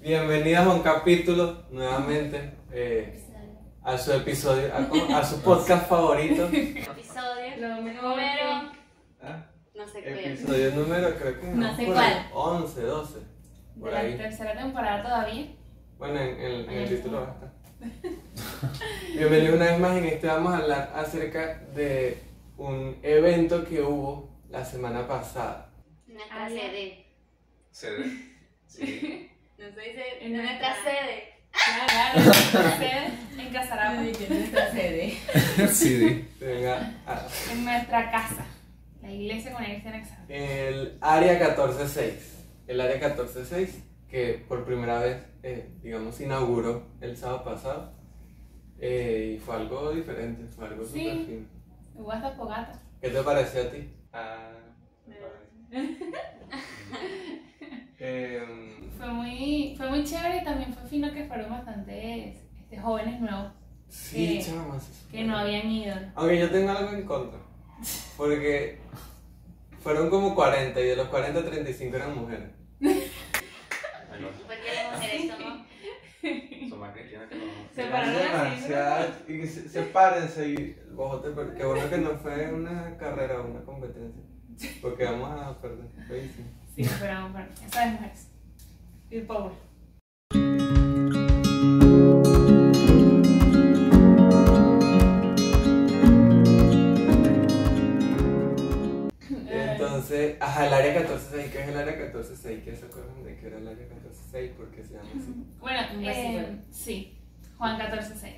Bienvenidos a un capítulo nuevamente eh, a su episodio, a, su podcast favorito. Episodio número. ¿Ah? No sé qué. Episodio número, creo que No sé por cuál. ahí, 11, 12. Por De la ahí. tercera temporada todavía. Bueno, en, en- en el título va está. a estar. Bienvenidos una vez más. En este vamos a hablar acerca de un evento que hubo la semana pasada. Ya. sede. CD. Sí. Dice En nuestra sede. Claro. Sede en Casarapa, nuestra sede. CD. Venga, en nuestra casa. La iglesia con la iglesia anexada. el área 146. El área 146 que por primera vez, eh, digamos, inauguró el sábado pasado. Eh, y fue algo diferente, fue algo Sí. súper fino. Hubo hasta fogata. ¿Qué te pareció a ti? Ah, me parece. Fue muy, fue muy chévere y también fue fino que fueron bastantes este, jóvenes nuevos sí, Que- chamas. que no habían ido. Aunque yo tengo algo en contra. Porque fueron como 40 y de los 40, 35 eran mujeres. Porque las mujeres somos. Son más cristianas que los Se se, sepárense y bojote, pero qué bueno que no fue una carrera o una competencia. Porque vamos a perder. Sí, pero bueno, ya sabes, mujeres. Y power. Entonces, ajá, el área 146, ¿qué es el área 146? ¿Qué se acuerdan de qué era el área 146? ¿Por qué se llama así? Bueno, eh, sí, Juan 14.6.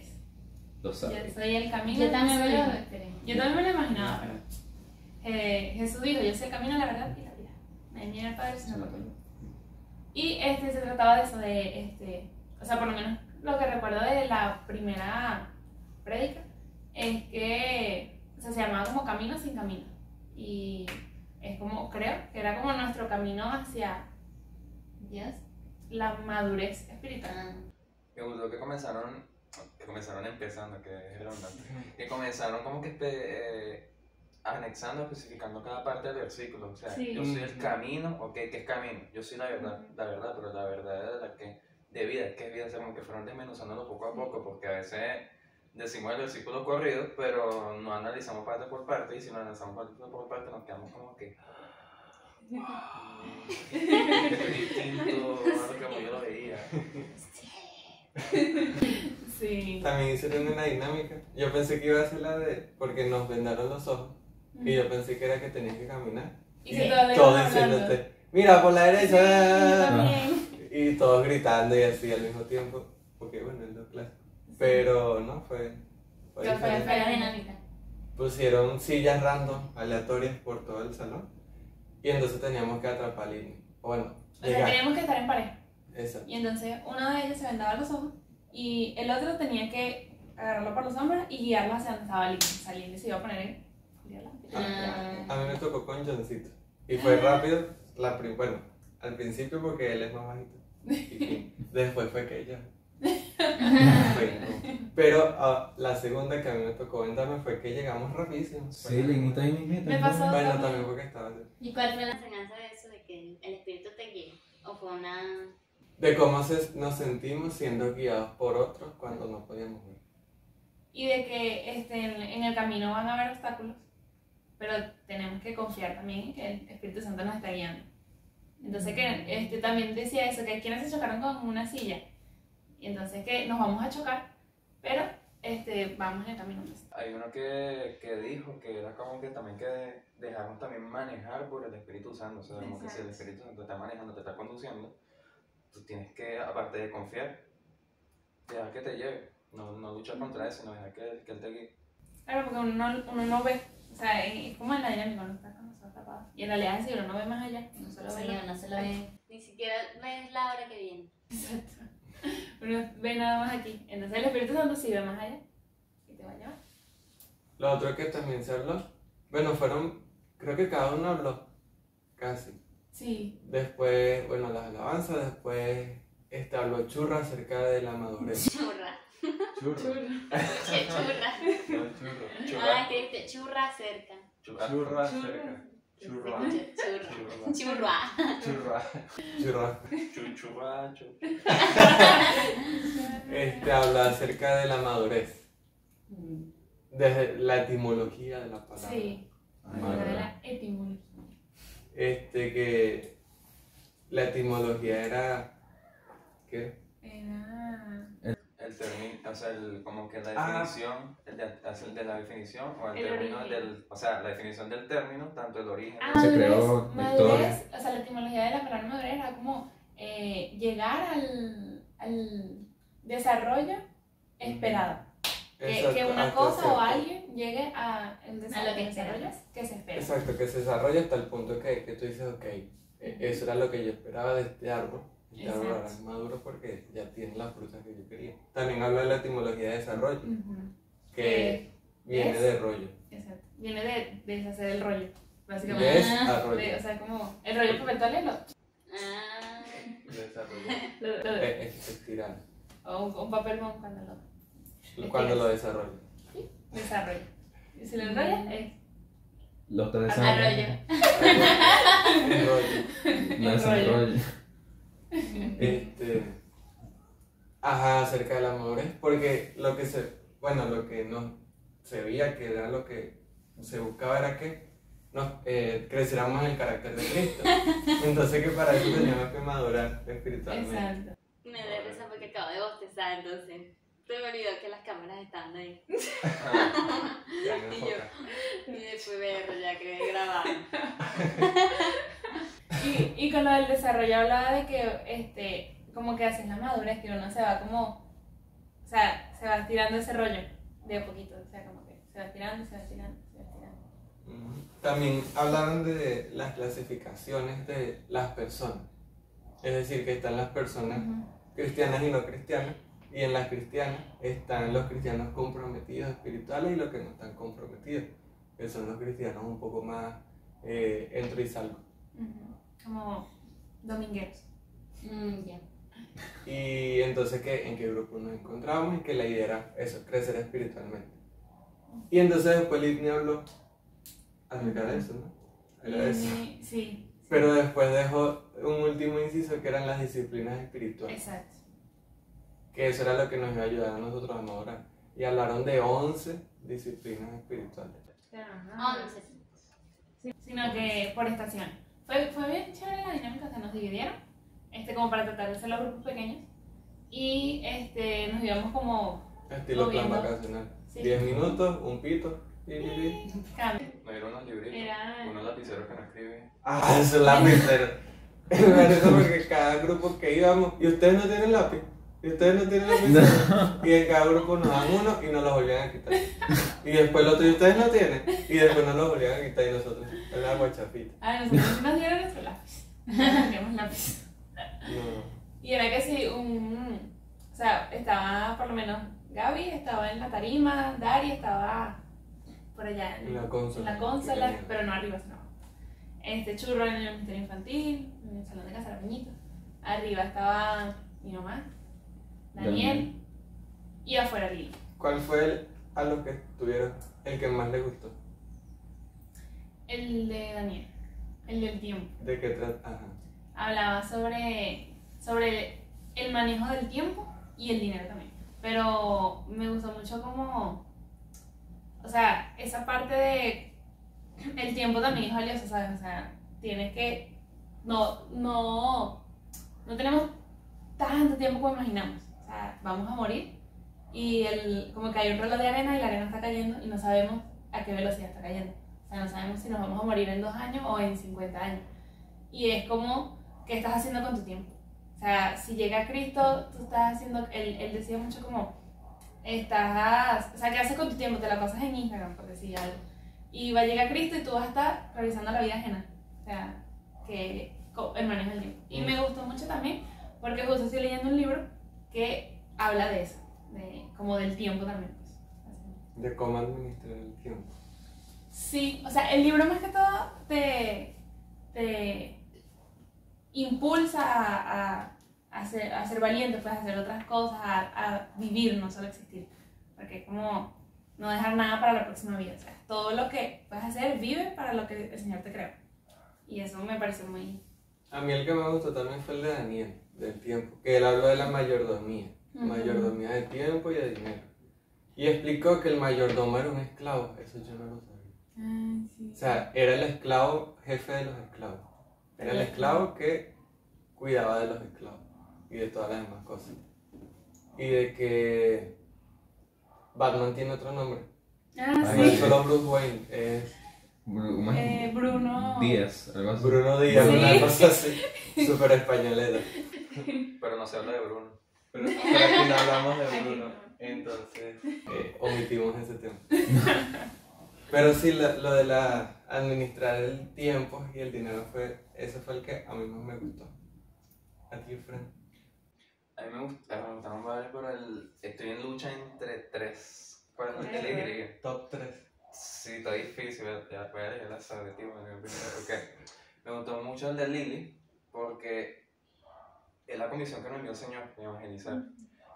Lo Yo sabes. soy el camino. Yo también me soy- lo. Yo también me lo imaginaba, pero eh, Jesús dijo, yo soy el camino, la verdad y la vida. Nadie viene al Padre sino por mí. Y este se trataba de eso, de este, o sea, por lo menos lo que recuerdo de la primera prédica es que o sea, se llamaba como camino sin camino. Y es como, creo, que era como nuestro camino hacia Dios. la madurez espiritual. Ah, Me gustó que comenzaron, que comenzaron empezando, que es redundante, que comenzaron como que este, eh, anexando, especificando cada parte del versículo. O sea, Sí. yo soy el camino, ok, ¿qué es camino? Yo soy la verdad, la verdad, pero la verdad es la que, de vida, ¿qué es vida? O sea, como que fueron desmenuzándolo poco a poco, porque a veces decimos el versículo corrido, pero no analizamos parte por parte, y si no analizamos parte por parte, nos quedamos como que. Es distinto a lo que como yo lo veía. Sí. También hicieron una dinámica. Yo pensé que iba a ser la de. Porque nos vendaron los ojos. Y yo pensé que era que tenías que caminar. Y todavía Todos diciéndote, mira por la Sí, derecha. también. Y todos gritando y así al mismo tiempo. Porque bueno, es lo clásico. Pero no, fue. fue fue, fue la dinámica. Pusieron sillas random, aleatorias por todo el salón. Y entonces teníamos que atrapar línea. O bueno, O sea, teníamos que estar en pareja. Exacto. Y entonces uno de ellos se vendaba los ojos y el otro tenía que agarrarlo por los hombros y guiarlo hacia donde estaba Lindy. O sea, Lindy se iba a poner en. Julián. Ah. A mí me tocó con Johncito. Y fue rápido, la prim- bueno, al principio porque él es más bajito. Y después fue que ella. Pero ah, la segunda que a mí me tocó vendarme fue que llegamos rapidísimo. Sí, Linita y Mimita. Me pasó. Bueno, también. también porque estaba. ¿Y cuál fue la enseñanza de eso? De que el espíritu te guíe. ¿O fue una.? De cómo se- nos sentimos siendo guiados por otros cuando no podíamos ver. Y de que este, en, en el camino van a haber obstáculos, pero tenemos que confiar también en que el Espíritu Santo nos está guiando. Entonces que este, también decía eso, que hay quienes se chocaron con una silla. Y entonces que nos vamos a chocar, pero este, vamos en el camino. Hay uno que, que dijo que era como que también que dejarnos también manejar por el Espíritu Santo. O sea, como que si el. Espíritu Santo te está manejando, te está conduciendo, tú tienes que, aparte de confiar, dejar que te lleve. No, no luchar contra eso, sino dejar que, que Él te guíe. Claro, porque uno no, uno no ve, o sea, es es como en la dinámica, uno está con los ojos tapados. Y en realidad es decir, uno no ve más allá, ve Sí, uno se lo ve. Ni siquiera ves la hora que viene. Exacto. Uno ve nada más aquí. Entonces el Espíritu Santo sí ve más allá y te va a llevar. Lo otro que también se habló, bueno, fueron, creo que cada uno habló, casi. Sí, Después, bueno, las alabanzas, después este, habló Churra acerca de la madurez. Churra. Churra. Che, churra. No, churro. Ah, que dice churra cerca. Churra. Churra acerca. Churra. Chur- Churra. Churra. Churra. Chuchurracho. Este habla acerca de la madurez, desde la etimología de la palabra. Sí, habla de la etimología. Este que la etimología era ¿qué? Era. El término, o sea, el, como que la Ah. definición, el de, es el de la definición o el, El término origen. del, o sea, la definición del término, tanto el origen. Ah, Se creó madurez, la madurez, o sea, la etimología de la palabra madurez era como eh, llegar al, al desarrollo esperado. Que, Exacto, que una hasta cosa o alguien llegue a el A lo que desarrollo esperas. que se espera. Exacto, que se desarrolla hasta el punto que, que tú dices, ok, eso era lo que yo esperaba de este árbol. Ahora Exacto. es maduro porque ya tiene la fruta que yo quería. También habla de la etimología de desarrollo, que Eh, viene es- de rollo. Exacto. Viene de, de deshacer el rollo, básicamente. Desarrollo. De- o sea, como el rollo papel toalé lo, Ah, Desarrollo. lo- lo- Eh, Es estirar. o un, un papel cuando lo Cuando lo desarrolla. desarrolla. Y si lo enrollas, es Los tres arroyo. El rollo. No es El rollo. rollo. Este, ajá, acerca de la madurez, porque lo que se, bueno, lo que no se veía que era lo que se buscaba era que nos eh, creciéramos en el carácter de Cristo. Entonces que para eso teníamos que madurar espiritualmente. exacto. Me da risa porque acabo de bostezar, entonces. Se me olvidó que las cámaras estaban ahí. Ah, Y yo. Y después verlo, ya quedé grabado. Y, y con lo del desarrollo hablaba de que, este, como que haces la madurez, que uno se va como, o sea, se va tirando ese rollo de a poquito, o sea, como que se va tirando, se va tirando, se va tirando. Ujú. También hablaron de las clasificaciones de las personas. Es decir, que están las personas cristianas y no cristianas. Y en las cristianas están los cristianos comprometidos espirituales y los que no están comprometidos, que son los cristianos un poco más eh, entro y salgo. Como domingueros. Mm, ya. Y entonces, ¿qué, ¿en qué grupo nos encontramos? Y que la idea era eso, crecer espiritualmente. Y entonces después Lidney habló acerca de eso, ¿no? Era eso. Sí, Pero después dejó un último inciso que eran las disciplinas espirituales. exacto. que eso era lo que nos iba a ayudar a nosotros a madurar. Y hablaron de 11 disciplinas espirituales. Once. Sí, sino que por estación. Fue, fue bien chévere la dinámica, sea, nos dividieron, este, como para tratar de hacer los grupos pequeños. Y este, nos íbamos como Estilo plan vacacional. Sí. 10 minutos, un pito. pi, pi, pi. cambio. Me dieron unos libritos, Era- unos lapiceros que no escriben. Ah, eso es lapicero. Es verdad, porque cada grupo que íbamos, y ustedes no tienen lápiz. Y ustedes no tienen lápiz. Y en cada grupo nos dan uno y nos los volvían a quitar. Y después el otro, y ustedes no tienen. Y después nos los volvían a quitar y nosotros. El agua chapita. Ah, nosotros sí nos dieron nuestro lápiz. Teníamos lápiz. No. Y era que sí, un. O sea, estaba por lo menos Gaby, estaba en la tarima, Dari estaba por allá en, En la consola. en la consola, pero no arriba, sino abajo. Este churro en el ministerio infantil, en el salón de casa de. Arriba estaba mi mamá, Daniel, Daniel. y afuera Lili. ¿Cuál fue el, a los que tuvieron el que más le gustó? El de Daniel, el del tiempo. ¿De qué trata? Ajá. hablaba sobre, sobre el manejo del tiempo y el dinero también. Pero me gustó mucho como, o sea, esa parte de el tiempo también es valioso, ¿sabes? O sea, tienes que, no, no, no tenemos tanto tiempo como imaginamos. Sea, vamos a morir y el, como que hay un reloj de arena y la arena está cayendo y no sabemos a qué velocidad está cayendo. O sea, no sabemos si nos vamos a morir en dos años o en 50 años. Y es como, ¿qué estás haciendo con tu tiempo? O sea, si llega Cristo, tú estás haciendo, él, él decía mucho como, estás, o sea, ¿qué haces con tu tiempo? Te la pasas en Instagram, por decir algo. Y va a llegar Cristo y tú vas a estar revisando la vida ajena. O sea, que el manejo del tiempo. Y me gustó mucho también, porque justo estoy leyendo un libro que habla de eso, de, como del tiempo también. Pues. De cómo administrar el tiempo. Sí, o sea, el libro más que todo te, te impulsa a, a, a ser, a ser valiente, pues, a hacer otras cosas, a, a vivir, no solo existir. Porque es como no dejar nada para la próxima vida. O sea, todo lo que puedes hacer, vive para lo que el Señor te creó. Y eso me pareció muy... A mí el que me gustó también fue el de Daniel, del tiempo, que él habló de la mayordomía, mayordomía de tiempo y de dinero. Y explicó que el mayordomo era un esclavo, eso yo no lo sabía. Sí. O sea, era el esclavo jefe de los esclavos. Era el esclavo que cuidaba de los esclavos y de todas las demás cosas. Y de que Batman tiene otro nombre. Ah, sí. solo Bruce Wayne, es. Eh, Bruno... Díaz, algo así. Bruno Díaz, Sí. una cosa así, súper españoleta. Pero no se habla de Bruno. Pero, pero aquí no hablamos de Bruno, no. entonces eh, omitimos ese tema. Pero sí, lo, lo de la administrar el tiempo y el dinero fue, ese fue el que a mí más me gustó. A ti, Fran. A mí me gusta, me gustaron varios, pero el, estoy en lucha entre tres. ¿Cuál es el. Y? Top 3. Sí, está difícil, ya voy a la sabe, tío, me gustó mucho el de Lily, la comisión que nos envió el Señor, evangelizar.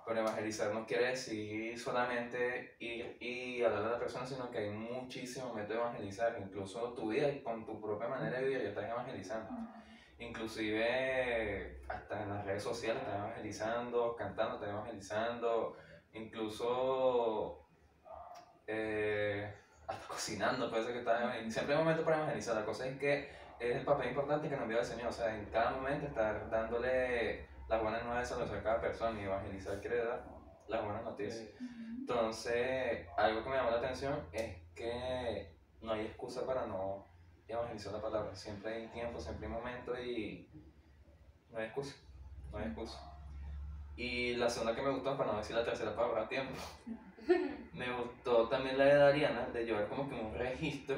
Pero evangelizar no quiere decir solamente ir y hablar a la persona, sino que hay muchísimos métodos de evangelizar. Incluso tu vida, y con tu propia manera de vivir, ya estás evangelizando. Inclusive hasta en las redes sociales están evangelizando, cantando están evangelizando, incluso eh, hasta cocinando, puede ser que están evangelizando. Siempre hay momentos para evangelizar, la cosa es que es el papel importante que nos envía el Señor, o sea, en cada momento estar dándole las buenas nuevas a cada persona y evangelizar quiere dar las buenas noticias. Entonces, algo que me llamó la atención es que no hay excusa para no evangelizar la palabra. Siempre hay tiempo, siempre hay momento y no hay excusa. No hay excusa. Y la segunda que me gustó, para no decir la tercera para ahorrar tiempo, me gustó también la de Dariana, de llevar como que un registro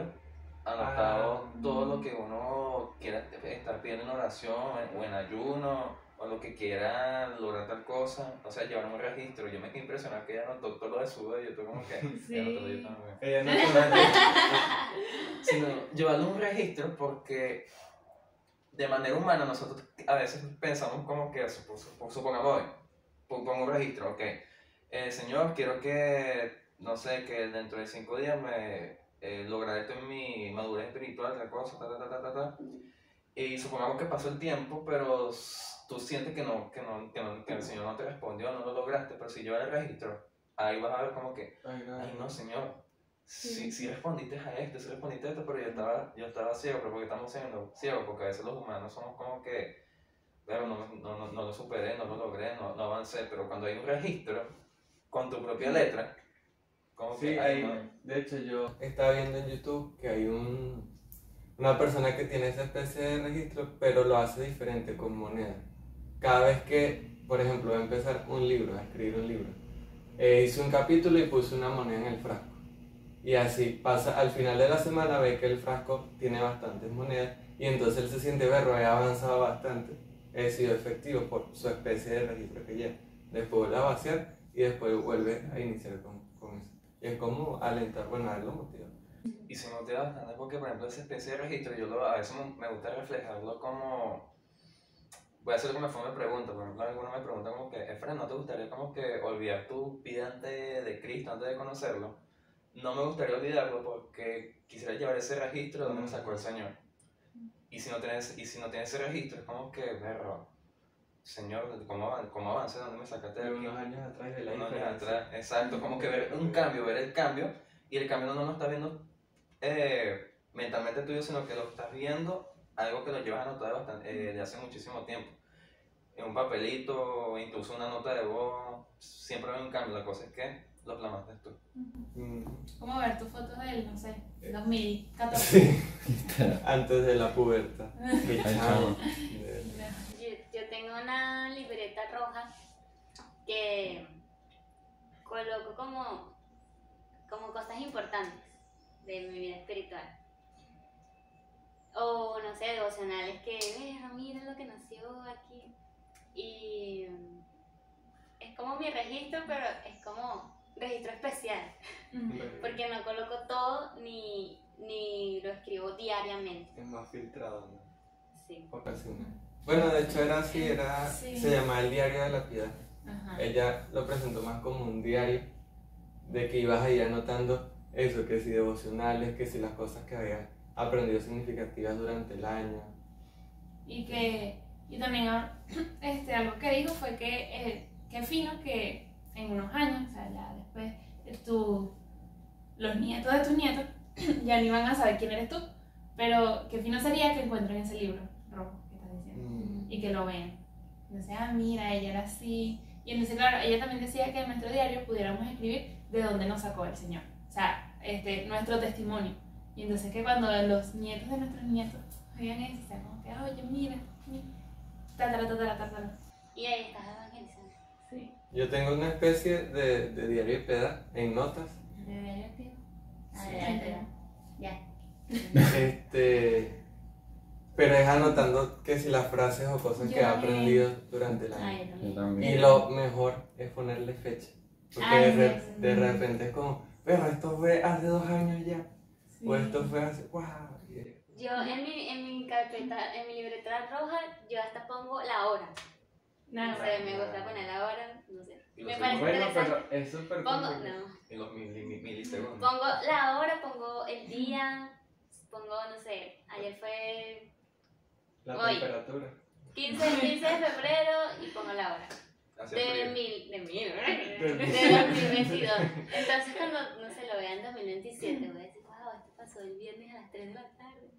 anotado Ah. todo lo que uno quiera estar pidiendo en oración o en ayuno o lo que quiera lograr tal cosa, o sea, llevar un registro. Yo me quedé impresionado que ella anotó todo lo de su vida y yo estoy como que, Sí. "Ya anotó yo también". Ella no. Sino llevarle un registro porque de manera humana nosotros a veces pensamos como que, sup- sup- supongamos hoy, pon- pongo un registro, ok, eh, señor, quiero que, no sé, que dentro de cinco días me eh, lograr esto en mi madurez espiritual, tal cosa, ta, ta, ta, ta, ta, ta. Y supongamos que pasó el tiempo, pero tú sientes que no, que no, que no, que el Señor no te respondió, no lo lograste, pero si llevas el registro, ahí vas a ver como que, Ay, no. Ay, no, señor. Sí, Sí. sí respondiste a esto, sí respondiste a esto, pero yo estaba, yo estaba ciego, pero porque estamos siendo ciegos, porque a veces los humanos somos como que, bueno, no, no, no, no lo superé, no lo logré, no, no avancé, pero cuando hay un registro con tu propia letra, como Sí, que, ay, hay, no. de hecho yo estaba viendo en YouTube que hay un, una persona que tiene esa especie de registro, pero lo hace diferente con moneda. Cada vez que, por ejemplo, va a empezar un libro, a escribir un libro, eh, hizo un capítulo y puso una moneda en el frasco. Y así pasa, al final de la semana ve que el frasco tiene bastantes monedas y entonces él se siente berro, he avanzado bastante, he sido efectivo por su especie de registro que lleva. Después vuelve a vaciar y después vuelve a iniciar con, con eso. Y es como alentar, bueno, a él lo motiva. Y se motiva bastante porque, por ejemplo, esa especie de registro, yo lo, a veces me gusta reflejarlo como... Voy a hacer una forma de pregunta, por ejemplo, algunos me preguntan como que, Efraín, ¿no te gustaría como que olvidar tu vida antes de Cristo, antes de conocerlo? No me gustaría olvidarlo porque quisiera llevar ese registro de donde me sacó el Señor. Y si no tienes, y si no tienes ese registro, es como que, verro, Señor, ¿cómo, cómo avancé? ¿Dónde me sacaste de aquí? unos años atrás de la unos años atrás, exacto, como que ver un cambio, ver el cambio, y el cambio no lo estás viendo eh, mentalmente tuyo, sino que lo estás viendo algo que lo llevas anotado bastante, eh, de hace muchísimo tiempo. En un papelito, incluso una nota de voz, siempre hay un cambio, la cosa es que lo plasmaste tú. Mm, Como ver tus fotos del, no sé, 2014. Sí, antes de la pubertad. Chavo. Yo, yo tengo una libreta roja que coloco como, como cosas importantes de mi vida espiritual. O no sé, devocionales que, "Verga, mira lo que nació aquí. Y mm, es como mi registro, pero es como registro especial. Porque no coloco todo ni, ni lo escribo diariamente. Es más filtrado, ¿no? Sí. Ocasional. Bueno, de hecho era así, era, Sí. se llamaba el Diario de la Piedad. Ajá. Ella lo presentó más como un diario de que ibas ahí anotando eso, que si devocionales, que si las cosas que había aprendido significativas durante el año. Y que, y también ah, este, algo que dijo fue que, eh, que fino que en unos años, o sea, ya después, tu, los nietos de tus nietos ya no iban a saber quién eres tú, pero que fino sería que encuentren ese libro rojo que estás diciendo Mm. y que lo vean. Entonces, ah, mira, ella era así. Y entonces, claro, ella también decía que en nuestro diario pudiéramos escribir de dónde nos sacó el Señor. O sea, este, nuestro testimonio. Y entonces que cuando los nietos de nuestros nietos vean eso, o sea, como que, oye, mira, mira, tatara, tatara, tatara. Y ahí estás evangelizando. Sí. Yo tengo una especie de, de diario de peda en notas. ¿De verdad, tío? Ah, Sí. ya. Este, pero es anotando que si las frases o cosas Yo que he aprendido durante el Ah, año. yo Yo también. Y lo mejor es ponerle fecha. Porque Ay, de, re- de repente es como, pero esto fue hace dos años ya. Sí. O esto fue hace, wow. Yo en mi, en mi carpeta, en mi libreta roja, yo hasta pongo la hora. No sé, me gusta poner la hora, no sé. Me parece Bueno, interesante. pero es súper Pongo, no. En los mil- mil- milisegundos. Pongo la hora, pongo el día, pongo, no sé, ayer fue La Hoy. temperatura. 15, 15 de febrero y pongo la hora. De frío. mil, de mil, de 2022. Entonces cuando, no sé, lo vea en 2027, voy a decir, pasó el viernes a las 3 de la tarde.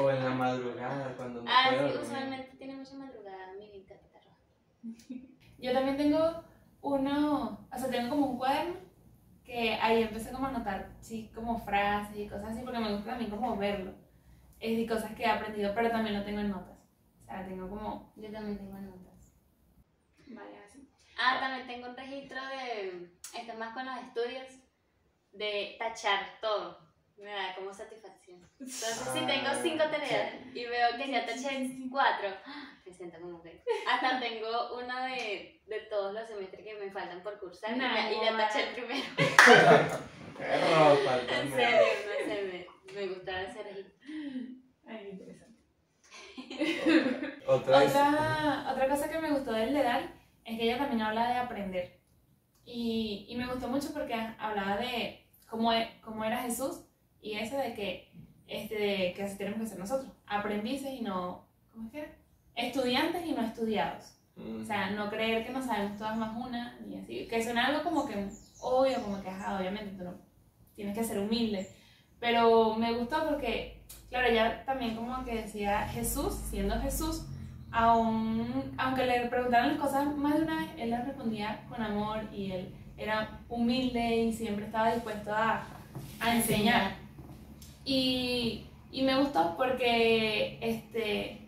O en la madrugada cuando no Ah, puedo sí, dormir. usualmente tiene mucha madrugada mi carpeta roja. Yo también tengo uno, o sea, tengo como un cuaderno que ahí empecé como a anotar, sí, como frases y cosas así, porque me gusta también como verlo. Es de cosas que he aprendido, pero también lo tengo en notas. O sea, tengo como Yo también tengo notas. varias así. Ah, también tengo un registro de, esto es más con los estudios, de tachar todo. Me da como satisfacción. Entonces, si tengo cinco tareas y veo que ya taché cuatro, me siento como que. Hasta tengo una de, de todos los semestres que me faltan por cursar y ya- y ya taché el primero. Perro, falta En serio, no sé, me, me gusta ese registro. Ay, interesante. Otra. Otra, otra cosa que me gustó del Dedal es que ella también habla de aprender. Y, y me gustó mucho porque hablaba de cómo, e- cómo era Jesús y eso de que, este, que así tenemos que ser nosotros. Aprendices y no, ¿cómo es que era? Estudiantes y no estudiados. Mm. O sea, no creer que no sabemos todas más una, ni así. Que suena algo como que obvio, como que, ajá, obviamente, tú no tienes que ser humilde. Pero me gustó porque, claro, ella también como que decía Jesús, siendo Jesús, aun, aunque le preguntaran las cosas más de una vez, él les respondía con amor y él era humilde y siempre estaba dispuesto a, a enseñar. Y, y me gustó porque este,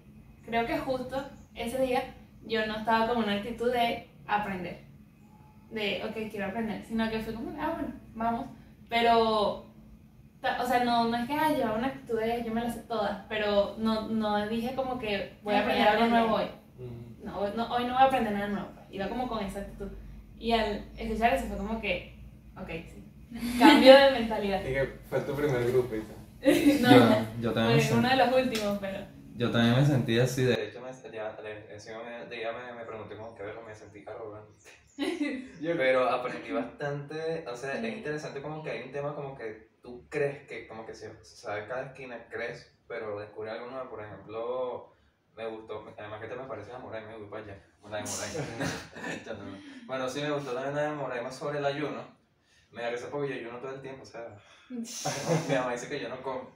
creo que justo ese día yo no estaba con una actitud de aprender, de, ok, quiero aprender, sino que fui como, ah, bueno, vamos, pero, o sea, no, no es que haya una actitud de yo me las sé todas, pero no, no dije como que voy a aprender algo nuevo hoy. No, hoy no, hoy no voy a aprender nada nuevo, pues. iba como con esa actitud. Y al escuchar eso fue como que, ok, sí, cambio de mentalidad. Y que fue tu primer grupo y. no, yo, yo también me fue uno sentí, de los últimos, pero... yo también me sentí así de hecho, me, ya, le- encima me, de ella me, me pregunté como que a ver, me sentí arrogante. Pero aprendí bastante, o sea, es interesante como que hay un tema como que tú crees que como que se sabe cada esquina, crees, pero descubre algo nuevo, por ejemplo, me gustó, además que te me parece a Moraima, me voy para allá, una de Moraima. Ya no. bueno, sí me gustó también una de Moraima sobre el ayuno, me da risa porque yo ayuno todo el tiempo, o sea, mi mamá dice que yo no como.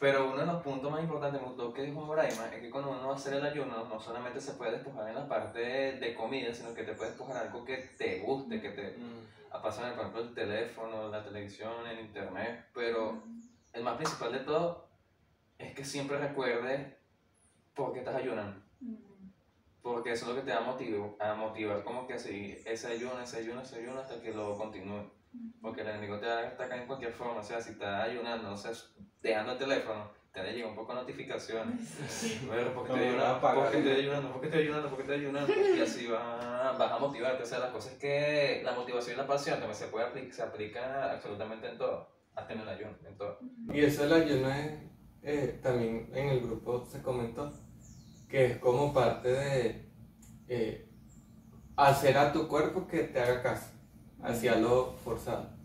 Pero uno de los puntos más importantes, gustó que dijo Moraima, es que cuando uno va a hacer el ayuno, no solamente se puede despojar en la parte de comida, sino que te puedes despojar algo que te guste, que te Mm. apasione, por ejemplo, el teléfono, la televisión, el internet. Pero el más principal de todo es que siempre recuerdes por qué estás ayunando. Porque eso es lo que te va a motivar, a motivar como que así, ese ayuno, ese ayuno, ese ayuno hasta que lo continúe. Porque el enemigo te va a atacar en cualquier forma, o sea, si estás ayunando, no sé, dejando el teléfono, te le llega un poco de notificaciones. Bueno, porque estoy No, ayunando, apaga. porque estoy ayunando, porque estoy ayunando, porque estoy ayunando. Y así va- vas a motivarte. O sea, la cosa es que la motivación y la pasión también se puede aplicar, se aplica absolutamente en todo. Hasta en el ayuno, en todo. Y eso del ayuno es, eh, también en el grupo se comentó que es como parte de eh, hacer a tu cuerpo que te haga caso, hacia lo forzado.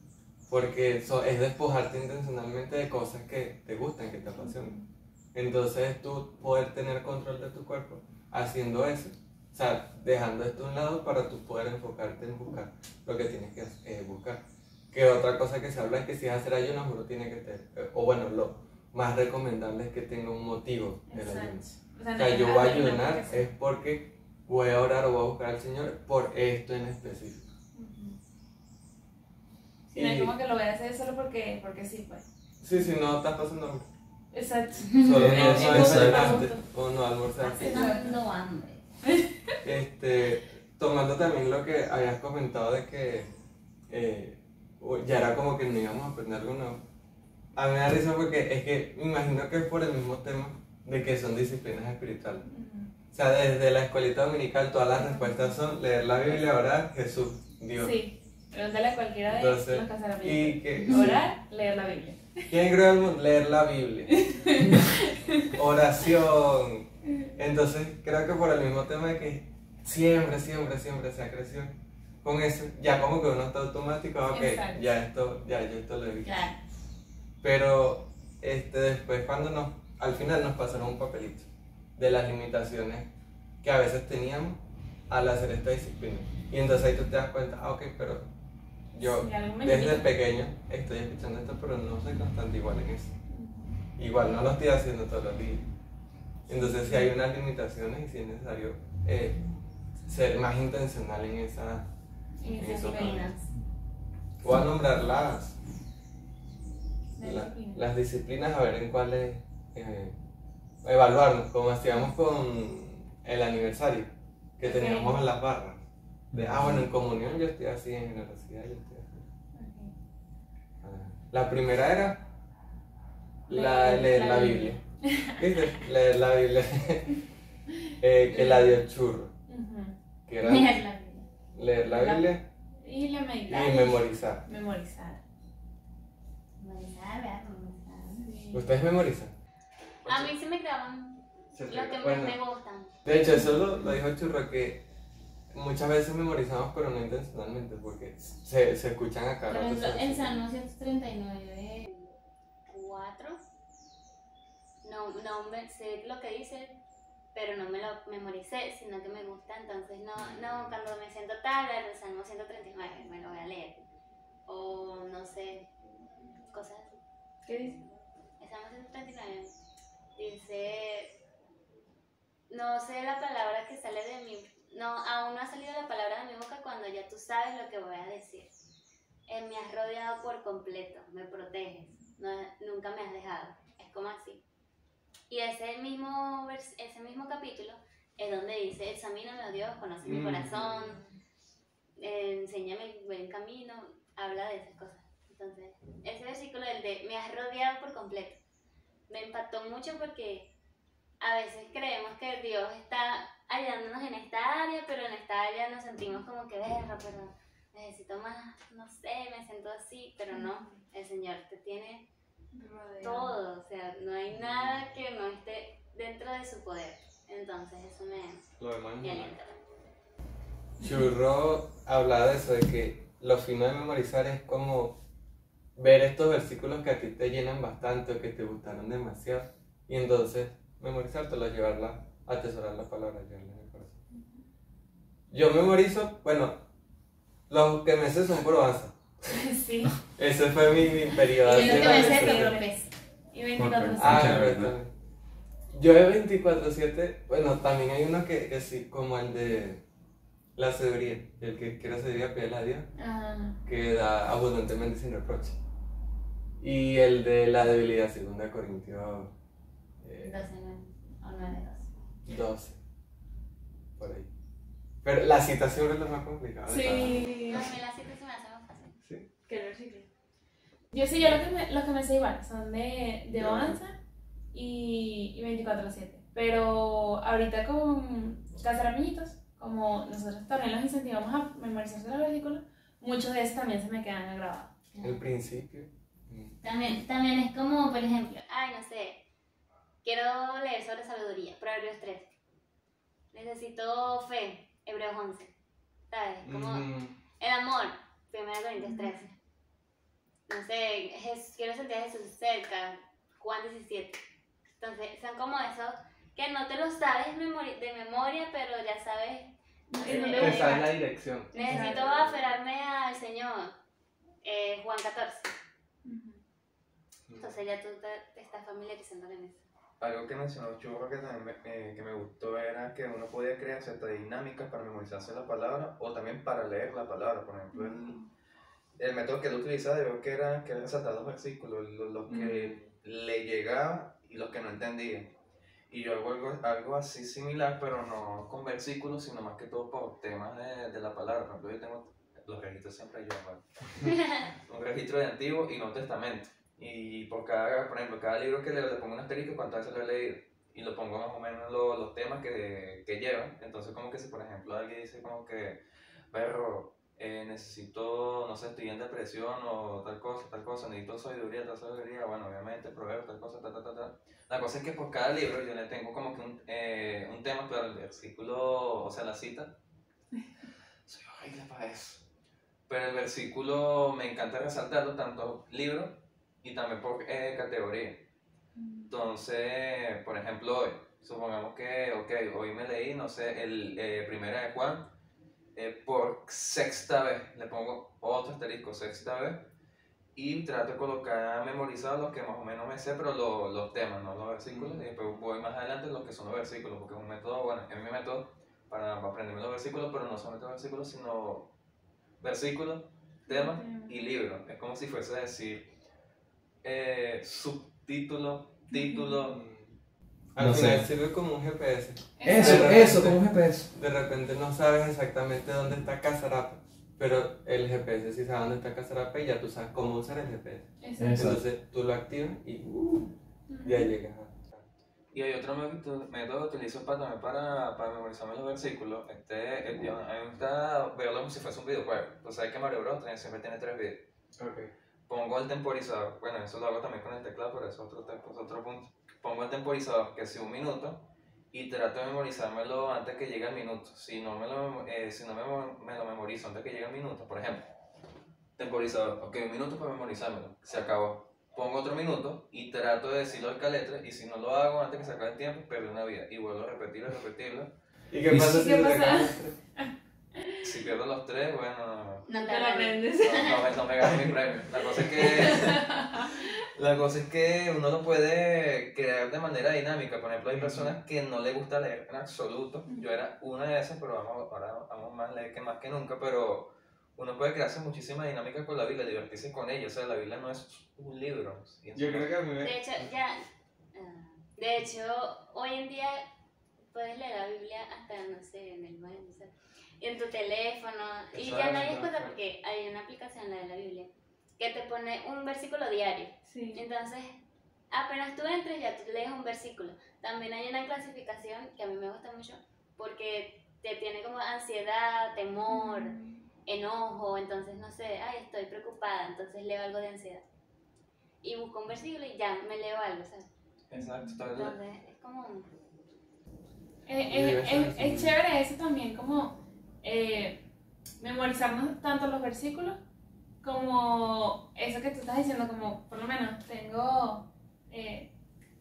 porque eso es despojarte intencionalmente de cosas que te gustan, que te apasionan. Entonces tú poder tener control de tu cuerpo haciendo eso, o sea, dejando esto a un lado para tú poder enfocarte en buscar lo que tienes que eh, buscar. Que otra cosa que se habla es que si vas a hacer ayuno, uno tiene que tener, eh, o bueno, lo más recomendable es que tenga un motivo el ayuno. Exacto. O sea, yo voy a ayunar es porque voy a orar o voy a buscar al Señor por esto en específico. Si no es Y- como que lo voy a hacer solo porque, porque sí, pues. Sí, si no estás pasando hambre. Exacto. Solo no, no desayunaste o no almorzaste. Dando hambre. Este, tomando también lo que habías comentado de que eh, ya era como que no íbamos a aprender algo nuevo. A mí me da risa porque es que me imagino que es por el mismo tema de que son disciplinas espirituales. O sea, desde la escuelita dominical todas las respuestas son leer la Biblia, orar, Jesús, Dios. Sí. Pregúntale a cualquiera de Entonces, los cazaramillos. y que, Orar, leer la Biblia. ¿Quién creó el mundo? Leer la Biblia. Oración. Entonces, creo que por el mismo tema de que siempre, siempre, siempre se ha crecido con eso, ya como que uno está automático, ok, Exacto. ya esto, ya yo esto lo he visto. Pero este, después cuando nos, al final nos pasaron un papelito de las limitaciones que a veces teníamos al hacer esta disciplina. Y entonces ahí tú te das cuenta, ah, ok, pero yo Sí, desde pequeño estoy escuchando esto, pero no soy constante igual en eso. Igual no lo estoy haciendo todos los días. Entonces sí hay unas limitaciones y sí es necesario eh, ser más intencional en esa... Eso. disciplinas. Voy a nombrar las, la- disciplinas, a ver en cuáles eh, evaluarnos, como hacíamos con el aniversario, que teníamos en las barras. De, ah, bueno, en comunión yo estoy así, en generosidad yo estoy La primera era la, Leer leer la la Biblia. Biblia. ¿Viste? Leer la Biblia. Eh, que la dio churro. Ujú. Que era Leer la Biblia. leer la Biblia Y la y meditar. memorizar. Memorizar. Memorizar, ¿verdad? Memorizar. Sí. ¿Ustedes memorizan? A mí sí me graban los que Bueno, me gustan. De hecho, eso lo, lo dijo Churro que muchas veces memorizamos, pero no intencionalmente, porque se, se escuchan a cada Por ejemplo, Salmo 139, Cuatro. No, no me sé lo que dice, pero no me lo memoricé, sino que me gusta. Entonces, no, no cuando me siento tarde, el Salmo 139, me lo voy a leer. O no sé, cosas así. ¿Qué dice? El Salmo 139 dice: No sé la palabra que sale de mi. No, aún no ha salido la palabra de mi boca cuando ya tú sabes lo que voy a decir. Eh, me has rodeado por completo, me proteges, no- nunca me has dejado. Es como así. Y ese mismo, vers- ese mismo capítulo es donde dice: Examíname, Dios, conoce mi Mm. corazón, eh, enséñame el buen camino, habla de esas cosas. Entonces, ese versículo, el de me has rodeado por completo, me impactó mucho porque a veces creemos que Dios está ayudándonos en esta área, pero en esta área nos sentimos como que, verga, pero necesito más, no sé, me siento así, pero no, el Señor te tiene todo, o sea, no hay nada que no esté dentro de su poder. Entonces eso me, Lo demás me no. alienta. Churro hablaba de eso, de que lo fino de memorizar es como ver estos versículos que a ti te llenan bastante o que te gustaron demasiado y entonces memorizártelo, llevarla, atesorar la palabra, llevarla en el corazón. Yo memorizo, bueno, los que me sé son probanza. sí. Ese fue mi, mi periodo. Y yo que de me sé. López. Y 24 Ok. Ah. Yo de 24-7, bueno, también hay uno que, que sí, como el de la sabiduría, el que quiere sabiduría, pídele a Dios, Ah, que da abundantemente sin reproche. Y el de la debilidad, segunda Corintios eh, 12, ¿no? O 9, 12. 12, por ahí. Pero la cita siempre es lo más complicado. sí. No, a mí las citas se me hacen más fácil. Sí. Yo sí, yo lo que me, lo que me sé igual son de, de Oanza y, y 24-7. Pero ahorita con Casaramillitos, como nosotros también los incentivamos a memorizarse los versículos, muchos de esos también se me quedan grabados. El principio. También, también es como, por ejemplo, Ay, no sé. Quiero leer sobre sabiduría. Proverbios 3. Necesito fe. Hebreos 11. ¿Sabes? Como mm, el amor. 1 Corintios 13. no sé, Jes- quiero sentir a Jesús cerca, Juan 17. Entonces, son como esos que no te lo sabes memori- de memoria, pero ya sabes. no sé, ¿En dónde Que voy? sabes la dirección. necesito Exacto. aferrarme al Señor. eh, Juan 14. Entonces ya tú te, te estás familiarizando con eso. Algo que mencionó Churro que también me, eh, que me gustó era que uno podía crear ciertas dinámicas para memorizarse la palabra o también para leer la palabra. Por ejemplo, el, el método que él utilizaba, yo que era, que era resaltar los versículos, los, los que le llegaba y los que no entendía. Y yo hago algo, algo así similar, pero no con versículos, sino más que todo por temas de, de la palabra. Por ejemplo, yo tengo los registros siempre yo, ¿vale? un registro de Antiguo y Nuevo Testamento. Y por cada, por ejemplo, cada libro que leo le pongo un asterisco cuántas veces lo he leído. Y lo pongo más o menos lo- los temas que, que llevan. Entonces, como que si, por ejemplo, alguien dice como que, perro, eh, necesito, no sé, estoy en depresión o tal cosa, tal cosa, necesito sabiduría, tal sabiduría, bueno, obviamente, proveer tal cosa, tal, tal, tal, tal. La cosa es que por cada libro yo le tengo como que un, eh, un tema, claro, el versículo, o sea, la cita. Soy horrible para eso. Pero el versículo me encanta resaltarlo, tanto libro y también por eh, categoría. Entonces, por ejemplo, hoy, supongamos que, ok, hoy me leí, no sé, el eh, primera de Juan, eh, por sexta vez, le pongo otro asterisco, sexta vez, y trato de colocar memorizados los que más o menos me sé, pero lo- los temas, no los versículos, y después voy más adelante los que son los versículos, porque es un método, bueno, es mi método para aprenderme los versículos, pero no solamente los versículos, sino versículos, temas y libro. Es como si fuese a decir eh, subtítulo, título. Al No final sé. sirve como un GPS. Eso, De eso, repente- como un GPS. De repente no sabes exactamente dónde está Casarapa, pero el GPS sí sabe dónde está Casarapa y ya tú sabes cómo usar el GPS. Exacto. Entonces tú lo activas y uh, ya llegas a... Y hay otro método, que utilizo para, también para, para memorizarme los versículos. Este, eh, yo- a mí me gusta verlo como si fuese un videojuego. Entonces sabes que Mario Bros. tiene- siempre tiene tres videos. Ok. Pongo el temporizador, bueno, eso lo hago también con el teclado, pero eso es otro, es otro punto. Pongo el temporizador que sea un minuto y trato de memorizármelo antes que llegue el minuto. Si no me lo, eh, si no me, me lo memorizo antes que llegue el minuto, por ejemplo, temporizador, ok, un minuto para memorizármelo, se acabó. Pongo otro minuto y trato de decirlo al caletre y si no lo hago antes que se acabe el tiempo, perdí una vida. Y vuelvo a repetirlo, repetirlo. ¿Y qué ¿Y pasa si- si qué pasa? Si pierdo los tres, bueno, No te no, no me, no me gano mi premio. La cosa es que. La cosa es que uno lo puede crear de manera dinámica. Por ejemplo, hay personas que no les gusta leer en absoluto. Yo era una de esas, pero vamos, ahora vamos más leer que más que nunca. Pero uno puede crearse muchísimas dinámicas con la Biblia, divertirse con ella. O sea, la Biblia no es un libro. Yo creo que a mí me... De hecho, ya. ah, De hecho, hoy en día puedes leer la Biblia hasta, no sé, en el baño, no sé, en tu teléfono. Y ya nadie exacto. porque hay una aplicación, la de la Biblia, que te pone un versículo diario. Sí. Entonces, apenas tú entres, ya tú lees un versículo. También hay una clasificación que a mí me gusta mucho porque te tiene como ansiedad, temor, enojo. Entonces, no sé, ay, estoy preocupada, entonces leo algo de ansiedad. Y busco un versículo y ya me leo algo, ¿sabes? Exacto. Entonces, es como. Eh, eh, es, es chévere eso también, como eh, memorizarnos tanto los versículos como eso que tú estás diciendo, como por lo menos tengo, eh,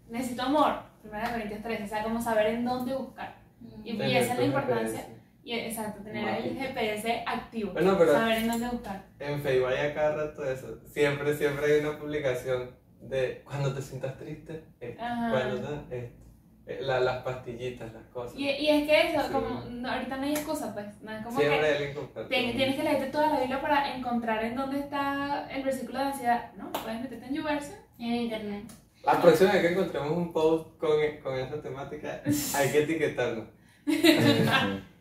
necesito amor, 1 Corintios 13, o sea, como saber en dónde buscar. Y, y Tener esa es la importancia, GPS. y, exacto, tener el GPS activo, Bueno, pero- saber en dónde buscar. En Facebook hay a cada rato eso. Siempre, siempre hay una publicación de cuando te sientas triste. Cuando te-. Eh, la- las pastillitas, las cosas. Y, y es que eso, Sí. como no, ahorita no hay excusa, pues, no es como Siempre que. Tienes, tienes que leerte toda la Biblia para encontrar en dónde está el versículo de ansiedad, ¿no? Puedes meterte en YouVersion. En internet. La próxima vez que encontremos un post con, con esa temática, hay que etiquetarnos.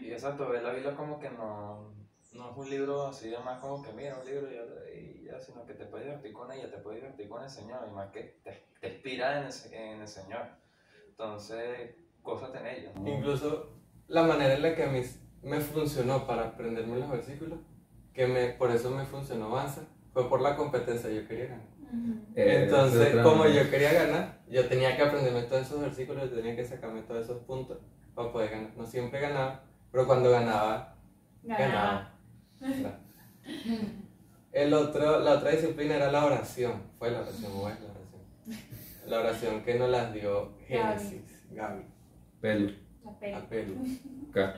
Y exacto, ver la Biblia como que no, no es un libro así de más como que mira un libro y ya, y ya, sino que te puedes divertir con ella, te puedes divertir con el Señor y más que te, te inspira en el, en el Señor. Entonces, cosas en ella. ¿no? Incluso la manera en la que a mí me funcionó para aprenderme los versículos, que me, por eso me funcionó Avanza, fue por la competencia, yo quería ganar. Eh, Entonces, como yo quería ganar, yo tenía que aprenderme todos esos versículos, yo tenía que sacarme todos esos puntos para poder ganar. No siempre ganaba, pero cuando ganaba, ganaba. Ganaba. El otro, la otra disciplina era la oración. Fue la oración, o es la oración. La oración que nos las dio Génesis, Gaby, Pelo. La. K.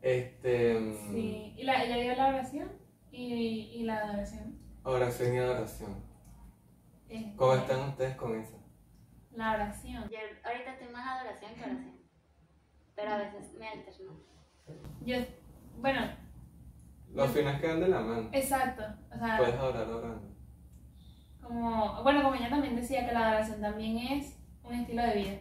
Este, mm, Sí, y la, ella dio la oración y, y la adoración. oración y adoración. Este, ¿Cómo están ustedes con eso? La oración. Yo ahorita estoy más adoración que oración. Pero a veces me alterno. Yo, bueno, Los fines quedan de la mano. exacto. O sea, Puedes orar orando. como, bueno, como ella también decía que la adoración también es un estilo de vida.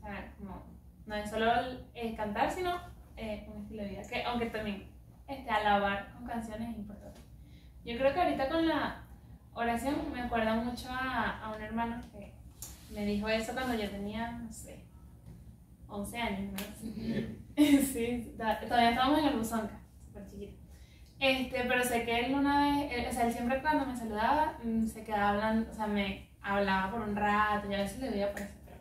O sea, como, no es solo eh, cantar, sino eh, un estilo de vida. Que aunque también este, alabar con canciones es importante. Yo creo que ahorita con la oración me acuerda mucho a, a un hermano que me dijo eso cuando yo tenía, no sé, 11 años, ¿no? sí, ta- todavía estábamos en el buzonca, súper chiquito. Este, pero sé que él una vez, él- o sea, él siempre cuando me saludaba, mm, se quedaba hablando, o sea, me hablaba por un rato, y a veces le veía por eso, pero...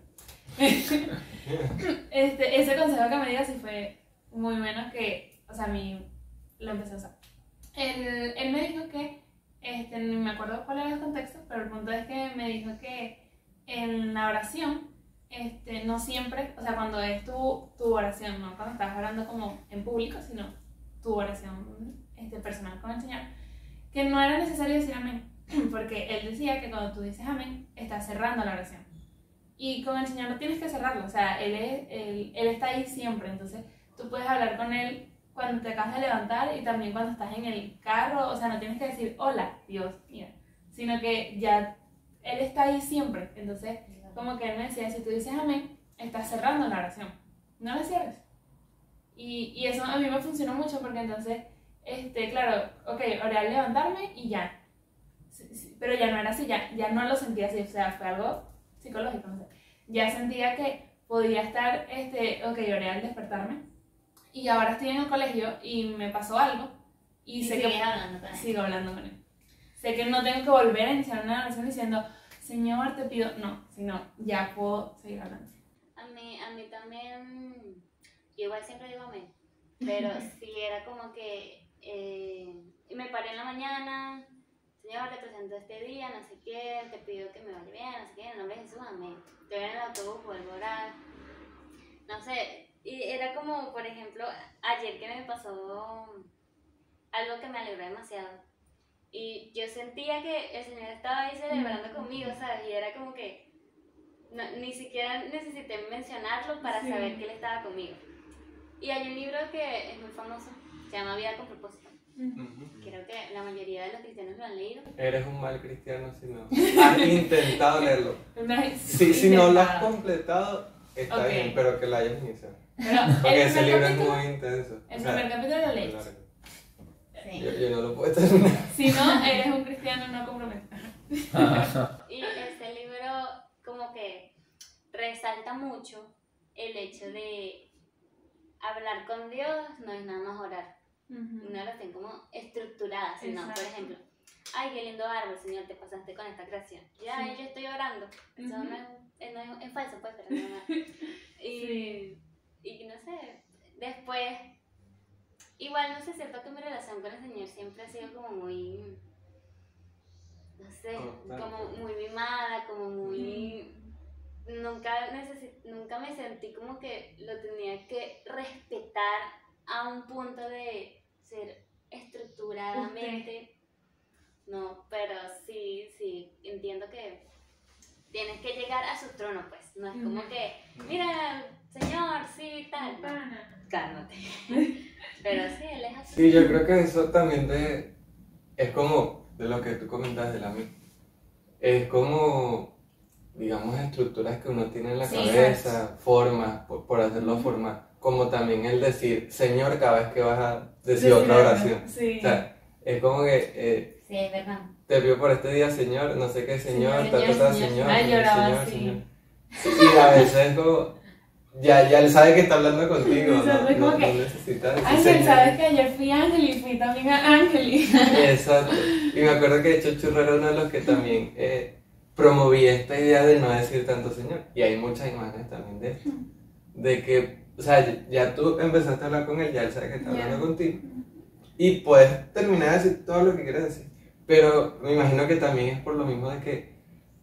este, ese consejo que me dio sí fue muy bueno que, o sea, a mí lo empecé a usar. Él, él me dijo que, este, no me acuerdo cuál era el contexto, pero el punto es que me dijo que en la oración, este, no siempre, o sea, cuando es tu, tu oración, no cuando estás orando como en público, sino tu oración este, personal con el Señor, que no era necesario decir amén, porque Él decía que cuando tú dices amén, estás cerrando la oración. Y con el Señor no tienes que cerrarlo, o sea, Él, es, él, él está ahí siempre, entonces tú puedes hablar con Él cuando te acabas de levantar y también cuando estás en el carro, o sea, no tienes que decir hola, Dios, mira, sino que ya Él está ahí siempre, entonces como que él me decía, si tú dices amén, estás cerrando la oración, no la cierres. Y, y eso a mí me funcionó mucho porque entonces, este, claro, ok, al levantarme y ya. Sí, sí, Pero ya no era así, ya, ya no lo sentía así, o sea, fue algo psicológico, no sé. Ya sentía que podía estar, este, ok, oré al despertarme y ahora estoy en el colegio y me pasó algo y, Y sé que hablando sigo hablando con él. Sé que no tengo que volver a iniciar una oración diciendo, Señor, te pido, no, sino ya puedo seguir hablando. A mí, a mí también, yo igual siempre digo amén, pero sí era como que eh, me paré en la mañana, Señor, te presento este día, no sé qué, te pido que me vaya bien, no sé qué, en el nombre de Jesús, amén. Te voy en el autobús, vuelvo a orar, no sé, y era como, por ejemplo, ayer que me pasó algo que me alegró demasiado. Y yo sentía que el Señor estaba ahí celebrando conmigo, ¿sabes? Y era como que no- ni siquiera necesité mencionarlo para Sí. saber que Él estaba conmigo. Y hay un libro que es muy famoso, se llama Vida con propósito. Creo que la mayoría de los cristianos lo han leído. Eres un mal cristiano si no has intentado leerlo. Una- Si, si no lo has completado, está bien, pero que lo hayas iniciado. Pero Porque el ese primer libro es capítulo, muy intenso. el O sea, primer capítulo lo lees. Sí. Yo, yo no lo puedo terminar. Si no, eres un cristiano no comprometido. Y este libro como que resalta mucho el hecho de hablar con Dios no es nada más orar. Una oración como estructurada, sino, por ejemplo, ay, qué lindo árbol, Señor, te pasaste con esta creación. Ya, Sí. yo estoy orando. Eso Ujú. no, es, eh, no es, es falso, pues, pero no y, Sí. y no sé, después, igual no sé, siento que mi relación con el Señor siempre ha sido como muy, no sé, Constante. como muy mimada, como muy... Nunca, necesi- nunca me sentí como que lo tenía que respetar a un punto de ser estructuradamente. No, pero sí, sí, entiendo que tienes que llegar a su trono, pues. No es como que, mira, señor, sí, tal. no, Cálmate. Pero sí, él es así. Sí, yo creo que eso también de, es como de lo que tú comentas de la mí. Es como, digamos, estructuras que uno tiene en la Sí, cabeza, formas, por, por hacerlo formal. Como también el decir Señor cada vez que vas a decir otra oración. Sí. O sea, es como que eh, Sí, es verdad. te pido por este día, Señor, no sé qué, Señor, Señor, ta, ta, ta, Señor, Señor, lloraba Señor, así. Señor. Y a veces es como, ya, ya él sabe que está hablando contigo, Exacto, no, es como no, que, no necesitas decir Ángel, Señor. sabes que ayer fui Ángel y fui también a Ángel. Exacto. Y me acuerdo que de hecho Churro era uno de los que también eh, promovía esta idea de no decir tanto Señor. Y hay muchas imágenes también de esto. De que, o sea, ya tú empezaste a hablar con él, ya él sabe que está hablando contigo. Y puedes terminar de decir todo lo que quieres decir. Pero me imagino que también es por lo mismo de que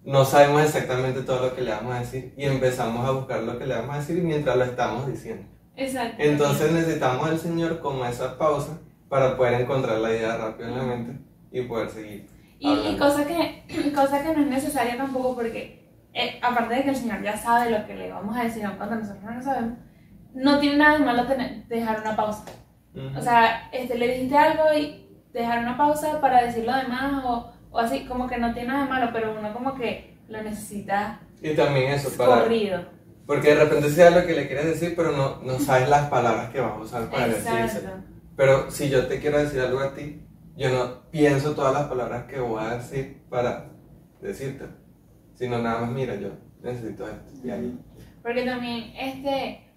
no sabemos exactamente todo lo que le vamos a decir y empezamos a buscar lo que le vamos a decir mientras lo estamos diciendo. Exacto. Entonces necesitamos al Señor como esa pausa para poder encontrar la idea rápido en la mente y poder seguir. Y, y cosa, que, cosa que no es necesaria tampoco porque, eh, aparte de que el Señor ya sabe lo que le vamos a decir, aun cuando nosotros no lo sabemos, no tiene nada de malo tener, dejar una pausa. Ujú. O sea, este, le dijiste algo y dejar una pausa para decir lo demás o, o así, como que no tiene nada de malo, pero uno como que lo necesita y también eso, para, corrido. porque de repente sea lo que le quieres decir, pero no, no sabes las palabras que vas a usar para decírselo. Pero si yo te quiero decir algo a ti, yo no pienso todas las palabras que voy a decir para decirte, sino nada más, mira, yo necesito esto. Y ahí. Porque también, este,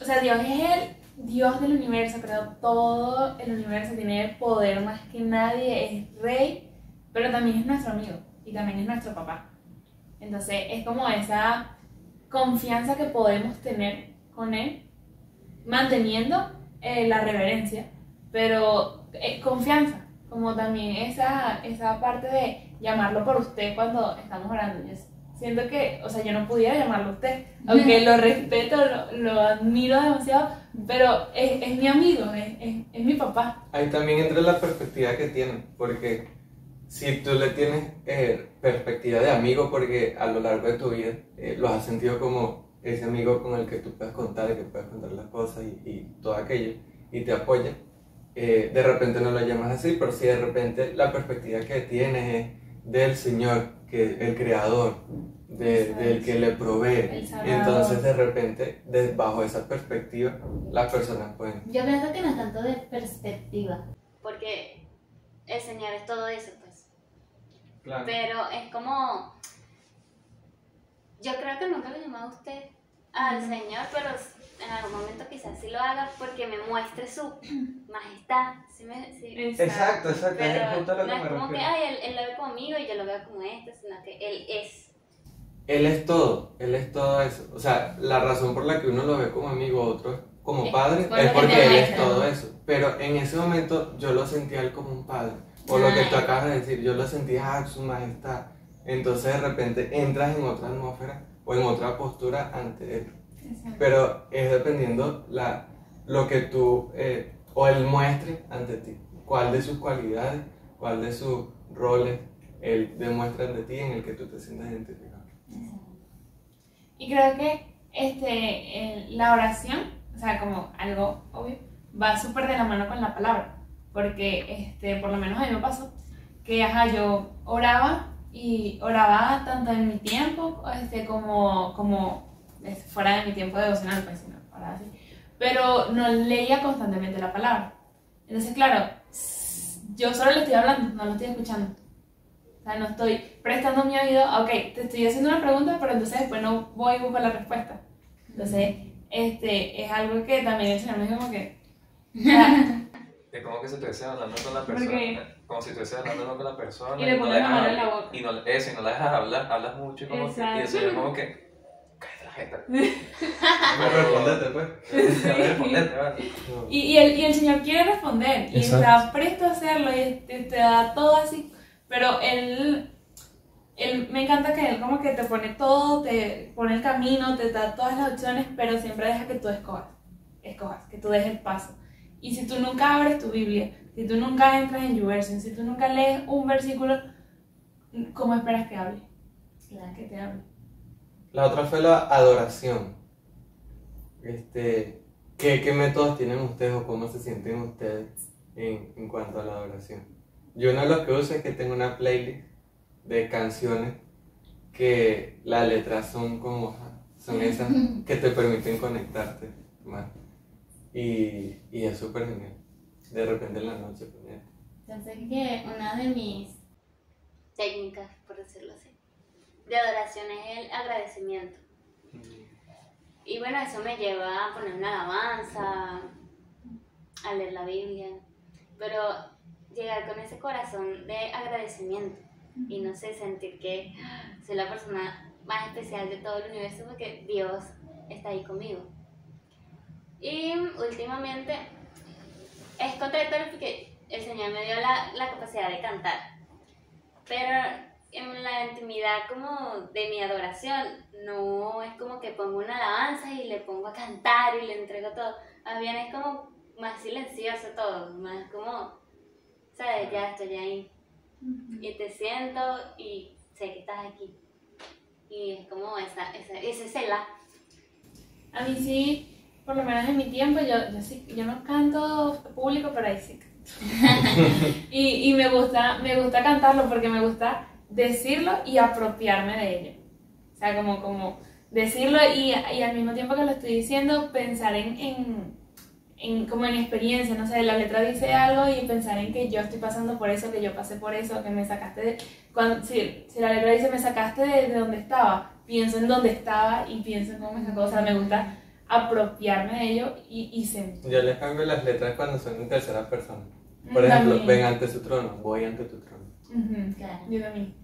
o sea, Dios es el Dios del universo, creó todo el universo, tiene poder más que nadie, es rey, pero también es nuestro amigo y también es nuestro papá. Entonces, es como esa confianza que podemos tener con él, manteniendo eh, la reverencia, pero eh, confianza, como también esa, esa parte de llamarlo por usted cuando estamos orando. Siento que, o sea, yo no pudiera llamarlo usted, aunque lo respeto, lo, lo admiro demasiado, pero es, es mi amigo, es, es, es mi papá. Ahí también entra la perspectiva que tienen, porque si tú le tienes eh, perspectiva de amigo, porque a lo largo de tu vida eh, lo has sentido como ese amigo con el que tú puedes contar y que puedes contar las cosas y, y todo aquello, y te apoya, eh, de repente no lo llamas así, pero si de repente la perspectiva que tienes es del Señor, que el creador, de- del que le provee, entonces de repente, de- bajo esa perspectiva, las personas pueden... Yo pienso que no es tanto de perspectiva. Porque el Señor es todo eso, pues. Claro. Pero es como. Yo creo que nunca lo he llamado a usted al Señor, pero en algún momento quizás sí lo haga porque me muestre su majestad. ¿sí me- sí? Exacto, exacto, Pero es justo lo no que es me como que, refiero. ay, él, él lo ve conmigo y yo lo veo como esto, sino que él es. Él es todo, él es todo eso. O sea, la razón por la que uno lo ve como amigo, otro como Es padre, por es que porque él es todo eso. Pero en ese momento yo lo sentía a él como un padre. O lo que tú acabas de decir, yo lo sentía a su majestad. Entonces de repente entras en otra atmósfera o en otra postura ante él. Pero es dependiendo la, lo que tú eh, o él muestre ante ti. Cuál de sus cualidades, cuál de sus roles él demuestra ante ti en el que tú te sientas identificado. Y creo que este, la oración, o sea, como algo obvio, va súper de la mano con la palabra. Porque, este, por lo menos a mí me pasó, que ajá, yo oraba y oraba tanto en mi tiempo este, como, como fuera de mi tiempo devocional, pues, sino oraba así. Pero no leía constantemente la palabra. Entonces, claro, yo solo le estoy hablando, no lo estoy escuchando. O sea, no estoy prestando mi oído, ok, te estoy haciendo una pregunta, pero entonces después no voy y busco la respuesta. Entonces, este, es algo que también el Señor me dijo como que... Es como que si estuvieses hablando con la ¿Por persona. Como si estuvieses hablando con la persona. Y le pones la mano en la boca. Y no, eso, y no la dejas hablar, hablas mucho y como que. Y Exacto. el señor como que. Cállate la jeta. No respondete, pues. Respondete, vale. y, y, el, y el Señor quiere responder, y Exacto. está presto a hacerlo, y te, te da todo así, pero Él, él, me encanta que Él como que te pone todo, te pone el camino, te da todas las opciones, pero siempre deja que tú escojas, escojas, que tú dejes el paso. Y si tú nunca abres tu Biblia, si tú nunca entras en YouVersion, si tú nunca lees un versículo, ¿cómo esperas que hable? Que te hable. La otra fue la adoración. Este, ¿qué, ¿Qué métodos tienen ustedes o cómo se sienten ustedes en, en cuanto a la adoración? Yo uno de los que uso es que tengo una playlist de canciones que las letras son como, son esas que te permiten conectarte más. Y, y es súper genial. De repente en la noche que una de mis Técnicas, por decirlo así. De adoración es el agradecimiento. Y bueno, eso me lleva a poner una alabanza, a leer la Biblia, pero llegar con ese corazón de agradecimiento y no sé, sentir que ¡ah! soy la persona más especial de todo el universo porque Dios está ahí conmigo. Y últimamente es contradictorio porque Señor me dio la, la capacidad de cantar. Pero en la intimidad como de mi adoración, no es como que pongo una alabanza y le pongo a cantar y le entrego todo. Más bien es como más silencioso todo, más como, ¿sabes? Ya estoy ahí. Y te siento y sé que estás aquí. Y es como esa, esa, ese cela. A mí sí, por lo menos en mi tiempo, yo, yo, sí, yo no canto público, pero ahí sí canto. y, y me, gusta, me gusta cantarlo porque me gusta decirlo y apropiarme de ello. O sea, como, como decirlo y, y al mismo tiempo que lo estoy diciendo, pensar en, en, en, como en experiencia, no sé, la letra dice algo y pensar en que yo estoy pasando por eso, que yo pasé por eso, que me sacaste de... Cuando, si, si la letra dice me sacaste de, de donde estaba, pienso en dónde estaba y pienso en cómo me sacó, o sea, me gusta apropiarme de ello y, y sentir. Yo les cambio las letras cuando son en tercera persona. Por ejemplo, También. ven ante su trono, voy ante tu trono. Claro. Yo también.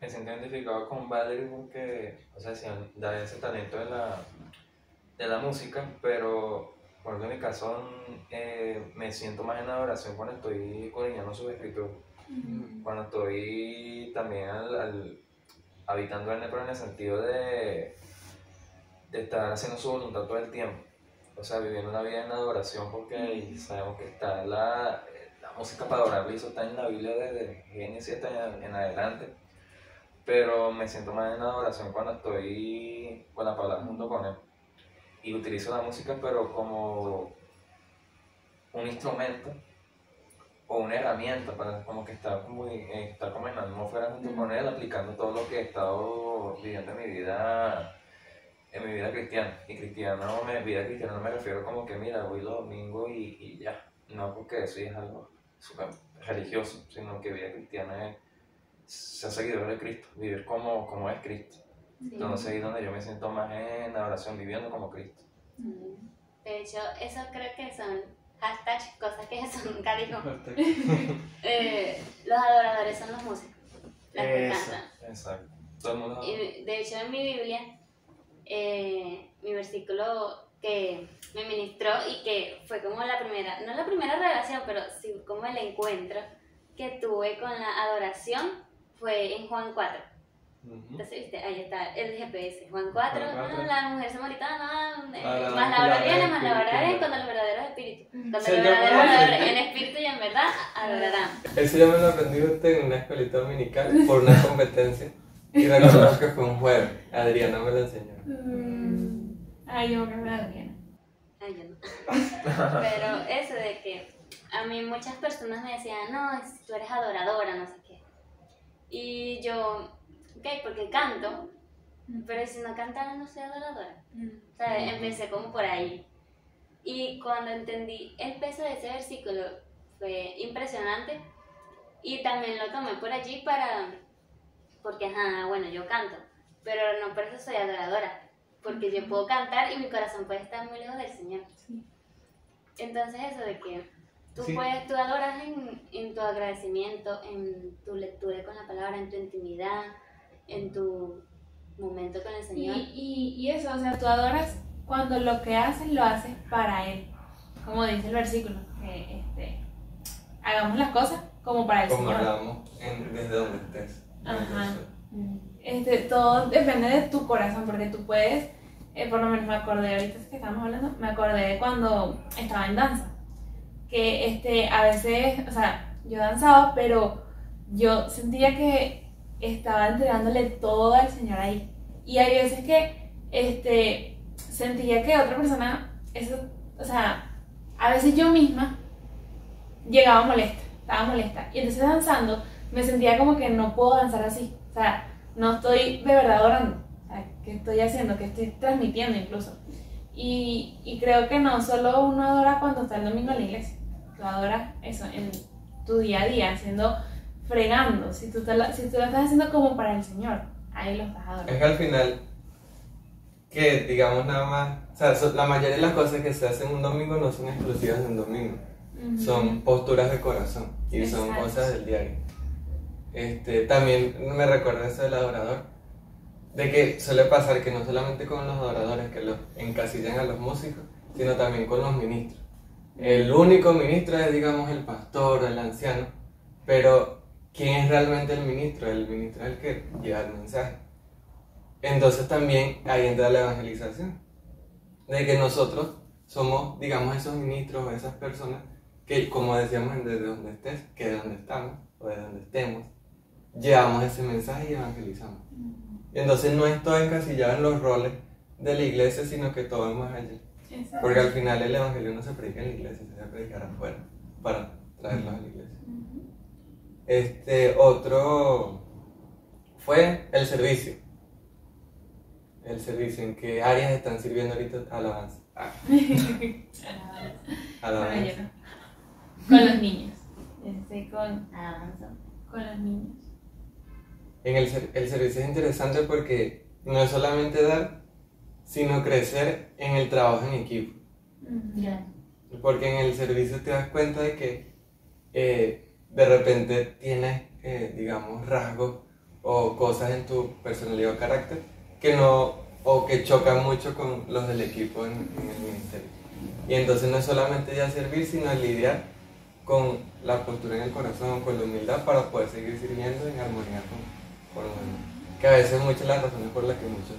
Me siento identificado con Valerie porque, o sea, sí, da ese talento de la, de la música, pero por ejemplo, en mi caso eh, me siento más en adoración cuando estoy codiñando sus escrituras, cuando estoy también al, al- habitando en él, pero en el sentido de, de estar haciendo su voluntad todo el tiempo. O sea, viviendo una vida en adoración porque sabemos que está la música para adorarle, eso está en la Biblia desde Génesis en, en adelante. Pero me siento más en adoración cuando estoy con la palabra junto con él. Y utilizo la música, pero como un instrumento o una herramienta para como que estar, muy, eh, estar como en la atmósfera junto con él, aplicando todo lo que he estado viviendo en mi vida en mi vida cristiana. Y cristiano, mi vida cristiana no me refiero como que, mira, voy los domingos y, y ya. No porque eso es algo religioso, sino que vida cristiana es ser seguidor de Cristo, vivir como, como es Cristo. Entonces ahí es donde yo me siento más en la oración, viviendo como Cristo. De hecho, eso creo que son hashtags, cosas que Jesús nunca dijo. Eh, los adoradores son los músicos, las que cantan. Exacto. Todo el mundo... Y de hecho en mi Biblia, eh, mi versículo que me ministró y que fue como la primera, no la primera relación, pero sí como el encuentro que tuve con la adoración fue en Juan 4. Ujú. Entonces, viste, ahí está el GPS. Juan 4, Juan cuatro. ah, la mujer samaritana, Ah, más la hora viene, más la hora viene, cuando los verdaderos espíritus. Cuando los verdaderos en espíritu y en verdad adorarán. Eso ya me lo aprendí usted en una escuelita dominical por una competencia. Y recuerdo que fue un jueves. Adriana me lo enseñó. Ay, yo me da bien. Ay, yo no. Pero eso de que a mí muchas personas me decían, no, es- tú eres adoradora, no sé qué. Y yo, ok, porque canto, pero si no cantara no soy adoradora. O sea, empecé como por ahí. Y cuando entendí el peso de ese versículo fue impresionante. Y también lo tomé por allí para, porque, ajá, bueno, yo canto, pero no por eso soy adoradora. Porque yo puedo cantar y mi corazón puede estar muy lejos del Señor. Sí. Entonces eso de que tú Sí. puedes, tú adoras en, en tu agradecimiento, en tu lectura con la palabra, en tu intimidad, en tu momento con el Y, Señor. y, y eso, o sea, tú adoras cuando lo que haces lo haces para Él. Como dice el versículo, que este, hagamos las cosas como para el Como Señor. hablamos en- desde donde estés. Ajá. Este, todo depende de tu corazón, porque tú puedes, eh, por lo menos me acordé ahorita que estamos hablando, me acordé cuando estaba en danza, que este, a veces, o sea, yo danzaba, pero yo sentía que estaba entregándole todo al Señor ahí. Y hay veces que este, sentía que otra persona, eso, o sea, a veces yo misma llegaba molesta, estaba molesta. Y entonces danzando me sentía como que no puedo danzar así. O sea, no estoy de verdad adorando. O sea, ¿qué estoy haciendo? ¿Qué estoy transmitiendo incluso? Y, y creo que no solo uno adora cuando está el domingo en la iglesia. Tú adoras eso en tu día a día, haciendo, fregando. Si tú, te lo, si tú lo estás haciendo como para el Señor, ahí lo estás adorando. Es que al final, que digamos nada más, o sea, so- la mayoría de las cosas que se hacen un domingo no son exclusivas de un domingo, son posturas de corazón y son cosas del diario. Este, también me recuerda eso del adorador, de que suele pasar que no solamente con los adoradores que los encasillan a los músicos, sino también con los ministros. El único ministro es, digamos, el pastor el anciano, pero ¿quién es realmente el ministro? El ministro es el que lleva el mensaje. Entonces también ahí entra la evangelización, de que nosotros somos, digamos, esos ministros o esas personas que, como decíamos, desde donde estés, que de donde estamos o de donde estemos, llevamos ese mensaje y evangelizamos. Entonces no es todo encasillado en los roles de la iglesia, sino que todo es más allá. Porque al final el evangelio no se predica en la iglesia, se debe predicar afuera para traerlos a la iglesia. Este otro fue el servicio. El servicio, ¿en qué áreas están sirviendo ahorita alabanza? Ah, alabanza. Con los niños. Estoy con, Alabanza. con los niños. En el, ser- el servicio es interesante porque no es solamente dar, sino crecer en el trabajo en equipo. Claro. Porque en el servicio te das cuenta de que eh, de repente tienes, eh, digamos, rasgos o cosas en tu personalidad o carácter que no, o que chocan mucho con los del equipo en, en el ministerio. Y entonces no es solamente ya servir, sino lidiar con la postura en el corazón, con la humildad para poder seguir sirviendo en armonía con, con los demás. Que a veces muchas las razones por las que muchos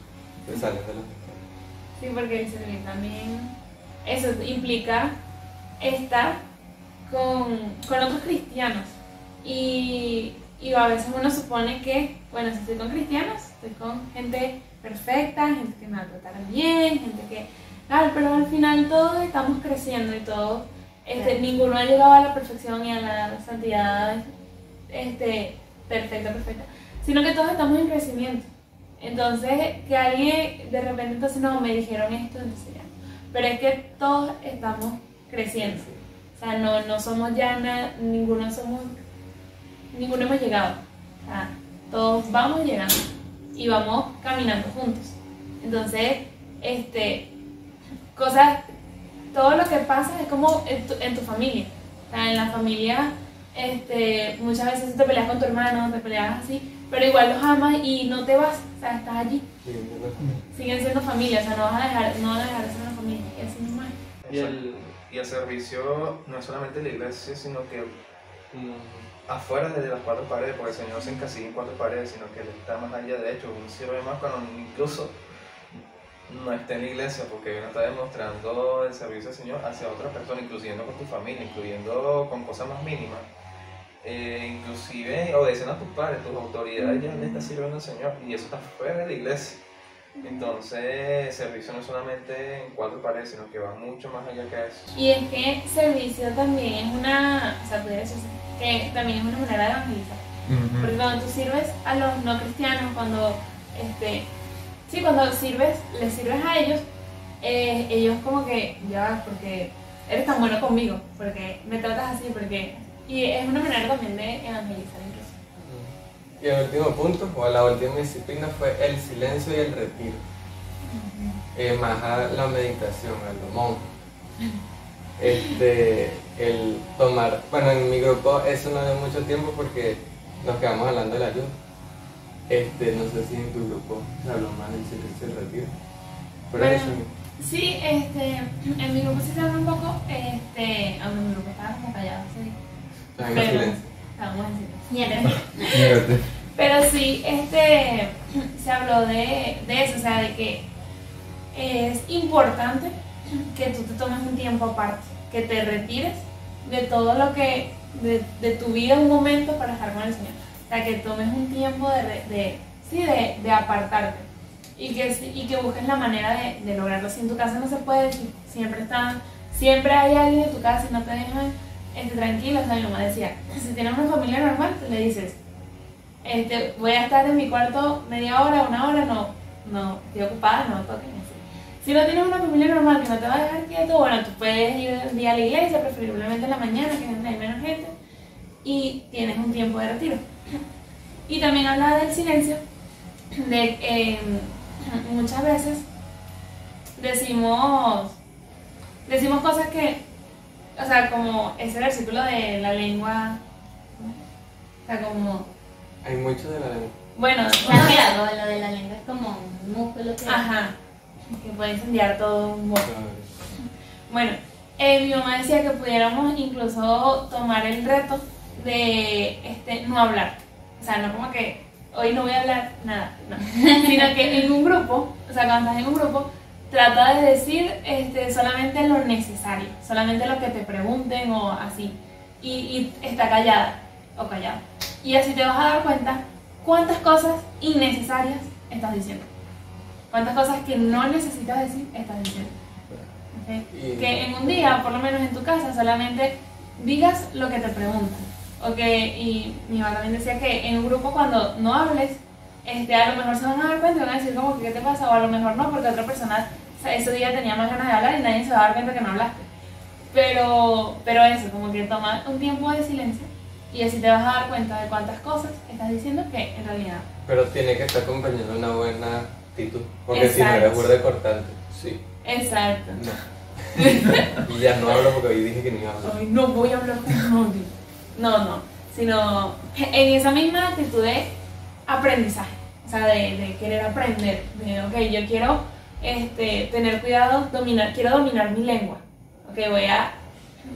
se salen de los ministerios. Sí, porque el servir también, eso implica estar con, con otros cristianos. Y, y a veces uno supone que, bueno, si estoy con cristianos, estoy con gente perfecta, gente que me va a tratar bien, gente que tal, pero al final todos estamos creciendo y todos, este, Claro. ninguno ha llegado a la perfección y a la santidad este, perfecta, perfecta, sino que todos estamos en crecimiento. Entonces, que alguien de repente, entonces no, me dijeron esto, entonces ya. Pero es que todos estamos creciendo. O sea, no, no somos ya, na- ninguno somos, ninguno hemos llegado. Todos vamos llegando y vamos caminando juntos. Entonces, este, cosas, todo lo que pasa es como en tu, en tu familia. En la familia, este, muchas veces te peleas con tu hermano, te peleas así, pero igual los amas y no te vas, o sea, estás allí. Sí, ¿verdad? Siguen siendo familia, o sea, no vas a dejar, no vas a dejar de ser una familia. Y así mismo es. Y el, y el servicio no es solamente en la iglesia, sino que mm, afuera de las cuatro paredes, porque el Señor se encasilla en cuatro paredes, sino que Él está más allá. De hecho, uno sirve más cuando incluso no está en la iglesia, porque uno está demostrando el servicio del Señor hacia otra persona, incluyendo con tu familia, incluyendo con cosas más mínimas. Eh, inclusive obedeciendo a tus padres, tus autoridades ya le estás sirviendo al Señor y eso está fuera de la iglesia. Entonces, servicio no es solamente en cuatro paredes, sino que va mucho más allá que eso. Y es que servicio también es una, o sea, decirse que también es una manera de evangelizar. Porque cuando tú sirves a los no cristianos, cuando, este, sí, cuando sirves, les sirves a ellos, eh, ellos como que, ya, porque eres tan bueno conmigo, porque me tratas así, porque, y es una manera también de evangelizar incluso. Y el último punto, o la última disciplina, fue el silencio y el retiro. Eh, más a la meditación, a lo monje. Este, el tomar, bueno, en mi grupo eso no dio mucho tiempo porque nos quedamos hablando del ayuno. Este, no sé si en tu grupo se habló más del silencio y el retiro. Pero Bueno, eso, Sí, este, en mi grupo sí se habla un poco, este, aunque mi grupo estaba como callado, sí, pero-. Pero sí, este, se habló de, de eso, o sea, de que es importante que tú te tomes un tiempo aparte, que te retires de todo lo que, de, de tu vida un momento para estar con el Señor. O sea, que tomes un tiempo de, de, sí, de, de apartarte y que, y que busques la manera de, de lograrlo. Si en tu casa no se puede, si siempre están, siempre hay alguien en tu casa y no te dejan este, tranquilo. O sea, mi mamá decía, si tienes una familia normal, le dices, este, voy a estar en mi cuarto media hora, una hora, no, no, estoy ocupada, no toquen. Si no tienes una familia normal que no te va a dejar quieto, bueno, tú puedes ir un día a la iglesia, preferiblemente en la mañana, que hay menos gente, y tienes un tiempo de retiro. Y también hablaba del silencio, de eh, muchas veces decimos, decimos cosas que, o sea, como ese versículo de la lengua, o sea, como, Hay mucho de la lengua. bueno, Claro, lo, lo de la lengua es como un músculo que... Ajá, que puede incendiar todo un bosque. Bueno, eh, mi mamá decía que pudiéramos incluso tomar el reto de este, no hablar. O sea, no como que hoy no voy a hablar nada, no. sino que en un grupo, o sea, cuando estás en un grupo, trata de decir este, solamente lo necesario, solamente lo que te pregunten o así. Y, y está callada o callado. Y así te vas a dar cuenta cuántas cosas innecesarias estás diciendo. Cuántas cosas que no necesitas decir estás diciendo. ¿Ok? Y- Que en un día, por lo menos en tu casa, solamente digas lo que te preguntan. Ok, y mi mamá también decía que en un grupo cuando no hables, este, a lo mejor se van a dar cuenta y van a decir como que qué te pasa, o a lo mejor no, porque otra persona o sea, ese día tenía más ganas de hablar y nadie se va a dar cuenta que no hablaste. Pero, pero eso, como que toma un tiempo de silencio y así te vas a dar cuenta de cuántas cosas estás diciendo que en realidad. Pero tiene que estar acompañado de una buena actitud. Porque si no Exacto. eres burde cortante. Sí. Exacto. No. y ya no hablo porque hoy dije que no iba a hablar. Ay, no voy a hablar con nadie. No, no. Sino en esa misma actitud de aprendizaje. O sea, de, de querer aprender. De, ok, yo quiero este, tener cuidado, dominar, quiero dominar mi lengua. Ok, voy a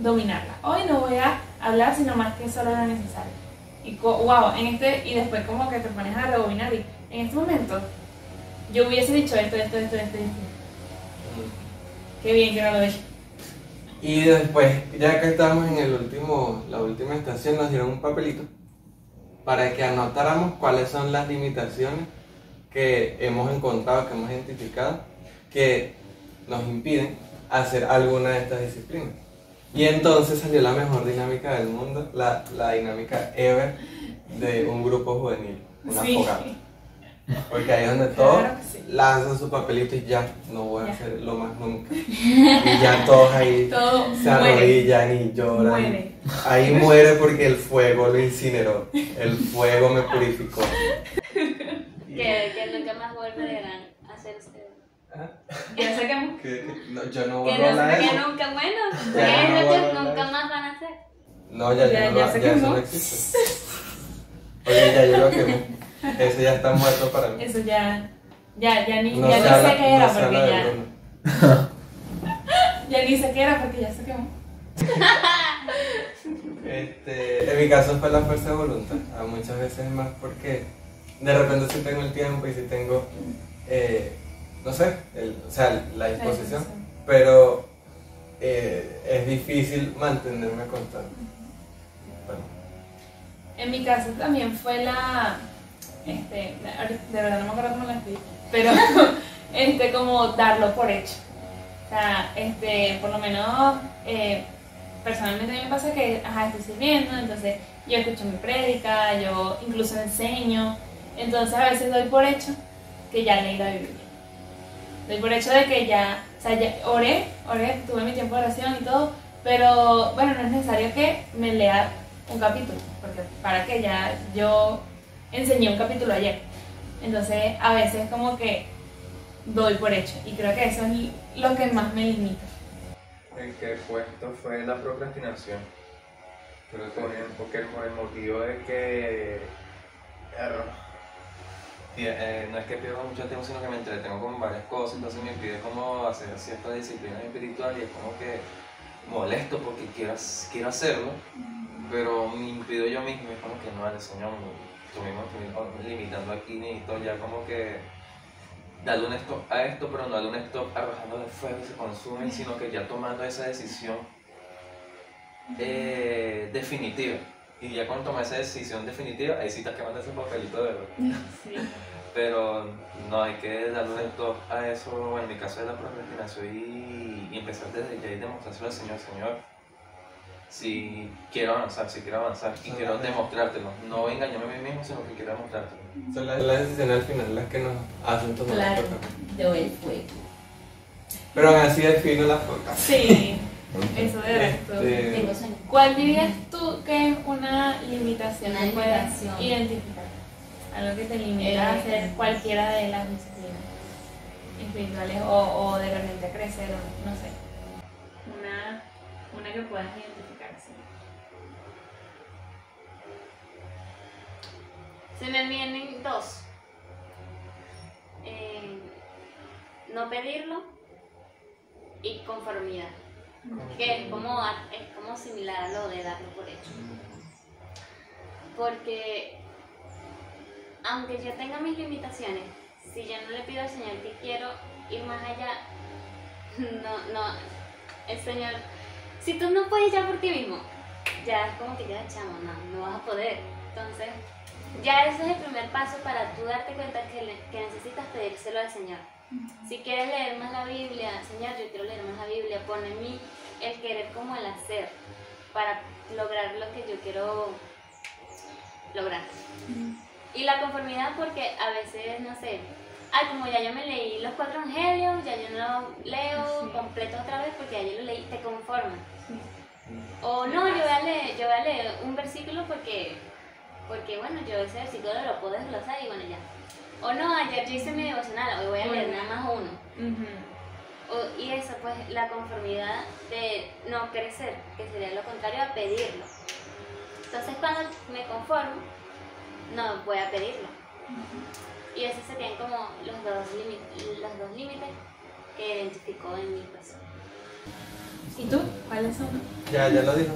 dominarla. Hoy no voy a hablar sino más que solo lo necesario. Y wow, en este, y después como que te pones a rebobinar y en este momento yo hubiese dicho esto, esto, esto, esto, esto. Qué bien que no lo dije. Y después, ya que estábamos en el último, la última estación, nos dieron un papelito para que anotáramos cuáles son las limitaciones que hemos encontrado, que hemos identificado, que nos impiden hacer alguna de estas disciplinas. Y entonces salió la mejor dinámica del mundo, la, la dinámica ever de un grupo juvenil, una Sí. fogata. Porque ahí es donde todos Claro que sí. lanzan su papelito y ya, no voy a Ya. hacerlo más nunca. Y ya todos ahí Todo se muere. arrodillan y lloran. Muere. Ahí muere porque el fuego lo incineró. El fuego me purificó. Que, que nunca más hacer ustedes. Ya sé que no, yo no vuelvo a hablar no, que eso. nunca, bueno, Ya que no de nunca eso. más van a hacer. No, ya, Ya- ya, no, ya eso no existe. Oye, ya yo lo quemé. Ese ya está muerto para mí. Eso ya, ya, ya ni, No ya ni habla- sé qué era no porque ya, ya ni sé qué era porque ya se quemó. Este, en mi caso fue la fuerza de voluntad, a muchas veces más porque de repente sí tengo el tiempo y sí tengo, eh, no sé, el- o sea, la disposición, pero eh, es difícil mantenerme constante. Bueno, En mi caso también fue la, este, de verdad no me acuerdo cómo la escribí, pero este, como darlo por hecho. O sea, este, por lo menos eh, personalmente a mí me pasa que, ajá, estoy sirviendo, entonces yo escucho mi prédica, yo incluso enseño, entonces a veces doy por hecho que ya leí la Biblia. Doy por hecho de que ya, o sea, ya oré, oré, tuve mi tiempo de oración y todo, pero bueno, no es necesario que me lea un capítulo, porque para que ya yo enseñé un capítulo ayer. Entonces, a veces como que doy por hecho y creo que eso es lo que más me limita. El que puesto fue la procrastinación. pero Por el, porque por el motivo de que. Eh, no es que pierdo mucho tiempo, sino que me entretengo con varias cosas, entonces me impide como hacer ciertas disciplinas espirituales y es como que molesto porque quiero, quiero hacerlo, pero me impido yo mismo, es como que no, el Señor, tú mismo limitando aquí, necesito ya como que darle un stop a esto, pero no darle un stop arrojando de fuego y se consume, sino que ya tomando esa decisión eh, definitiva. Y ya cuando tomas esa decisión definitiva, ahí sí estás quemando ese papelito de verdad. Sí. Pero no hay que darle un stop a eso, en mi caso de la procrastinación, y, y empezar desde ya y demostrárselo al Señor, Señor. Si quiero avanzar, si quiero avanzar y quiero demostrártelo. No voy a engañarme a mí mismo, sino que quiero demostrártelo. Son las, las decisiones al final las que nos hacen tomar Claro, la yo el fuego. Pero aún así defino la foto. Sí, eso de resto. Este, Tengo sueño. ¿Cuál dirías tú que es una limitación Una que limitación. identificar? Algo que te limita a Eh, hacer cualquiera de las disciplinas espirituales o, o de repente crecer o no sé. Una, una que puedas identificar así. Se me vienen dos. Eh, no pedirlo y conformidad. Que es como, es como similar a lo de darlo por hecho. Porque aunque yo tenga mis limitaciones, si yo no le pido al Señor que quiero ir más allá, no, no, el Señor, si tú no puedes ya por ti mismo, ya es como que ya chamo, no, no vas a poder. Entonces, ya ese es el primer paso para tú darte cuenta que, que necesitas pedírselo al Señor. Si quieres leer más la Biblia, Señor, yo quiero leer más la Biblia, pon en mí el querer como el hacer para lograr lo que yo quiero lograr. Y la conformidad porque a veces, no sé, ay, como ya yo me leí los cuatro evangelios, ya yo no lo leo Sí. completo otra vez porque ya yo lo leí, te conformas. O no, yo voy a leer, yo voy a leer un versículo porque, porque bueno, yo ese versículo lo puedo desglosar y bueno, ya. O no, ayer yo hice mi devocional, hoy voy a leer nada más uno. O- y eso, pues, la conformidad de no crecer, que sería lo contrario a pedirlo. Entonces, cuando me conformo, no voy a pedirlo. Y esos serían como los dos, los dos límites que identificó en mi pues. ¿Y tú? ¿Cuáles son? Ya, ya lo dijo.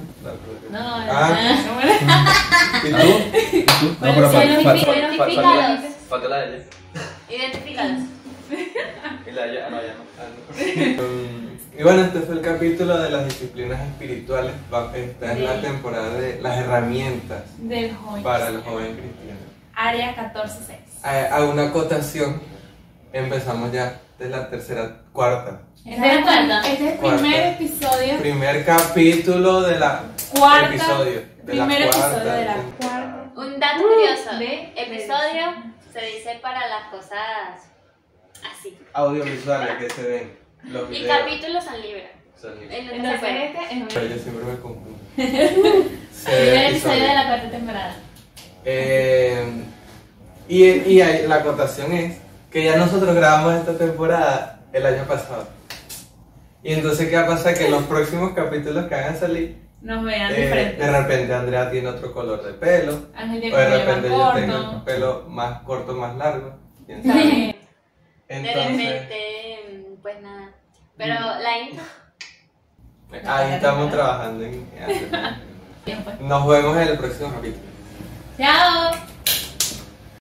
No, Ah. no, bueno. ¿Y tú? ¿Y tú? No, Bueno, pero. Falta la de ella. Identifícalos. Y la de ella, no, ya no. Ah, no. Y bueno, este fue el capítulo de las disciplinas espirituales. Va- Esta es la temporada de las herramientas Del joven. para los jóvenes cristianos. Área 14.6. A, a una acotación, empezamos ya de la tercera, cuarta. Este es el cuarta. este es el Cuarta. primer episodio. Primer capítulo de la Cuarta. episodio. De la Primer cuarta episodio de la temporada. cuarta. Un dato curioso. de- Episodio se dice para las cosas así. Audiovisuales que se ven. Los Y videos. capítulos son libres. Son se Entonces puede. este es un Pero yo siempre me confundo. Ve primer episodio de la cuarta temporada. Eh, y, y la acotación es que ya nosotros grabamos esta temporada el año pasado. Y entonces, ¿qué va a pasar? Que en los próximos capítulos que van a salir, nos vean eh, diferentes. de repente Andrea tiene otro color de pelo, Ángel o de repente yo tengo el pelo más corto, más largo. quién sabe. De repente, pues nada. Pero la intro. ahí estamos trabajando en... Pues. Nos vemos en el próximo capítulo. Chao.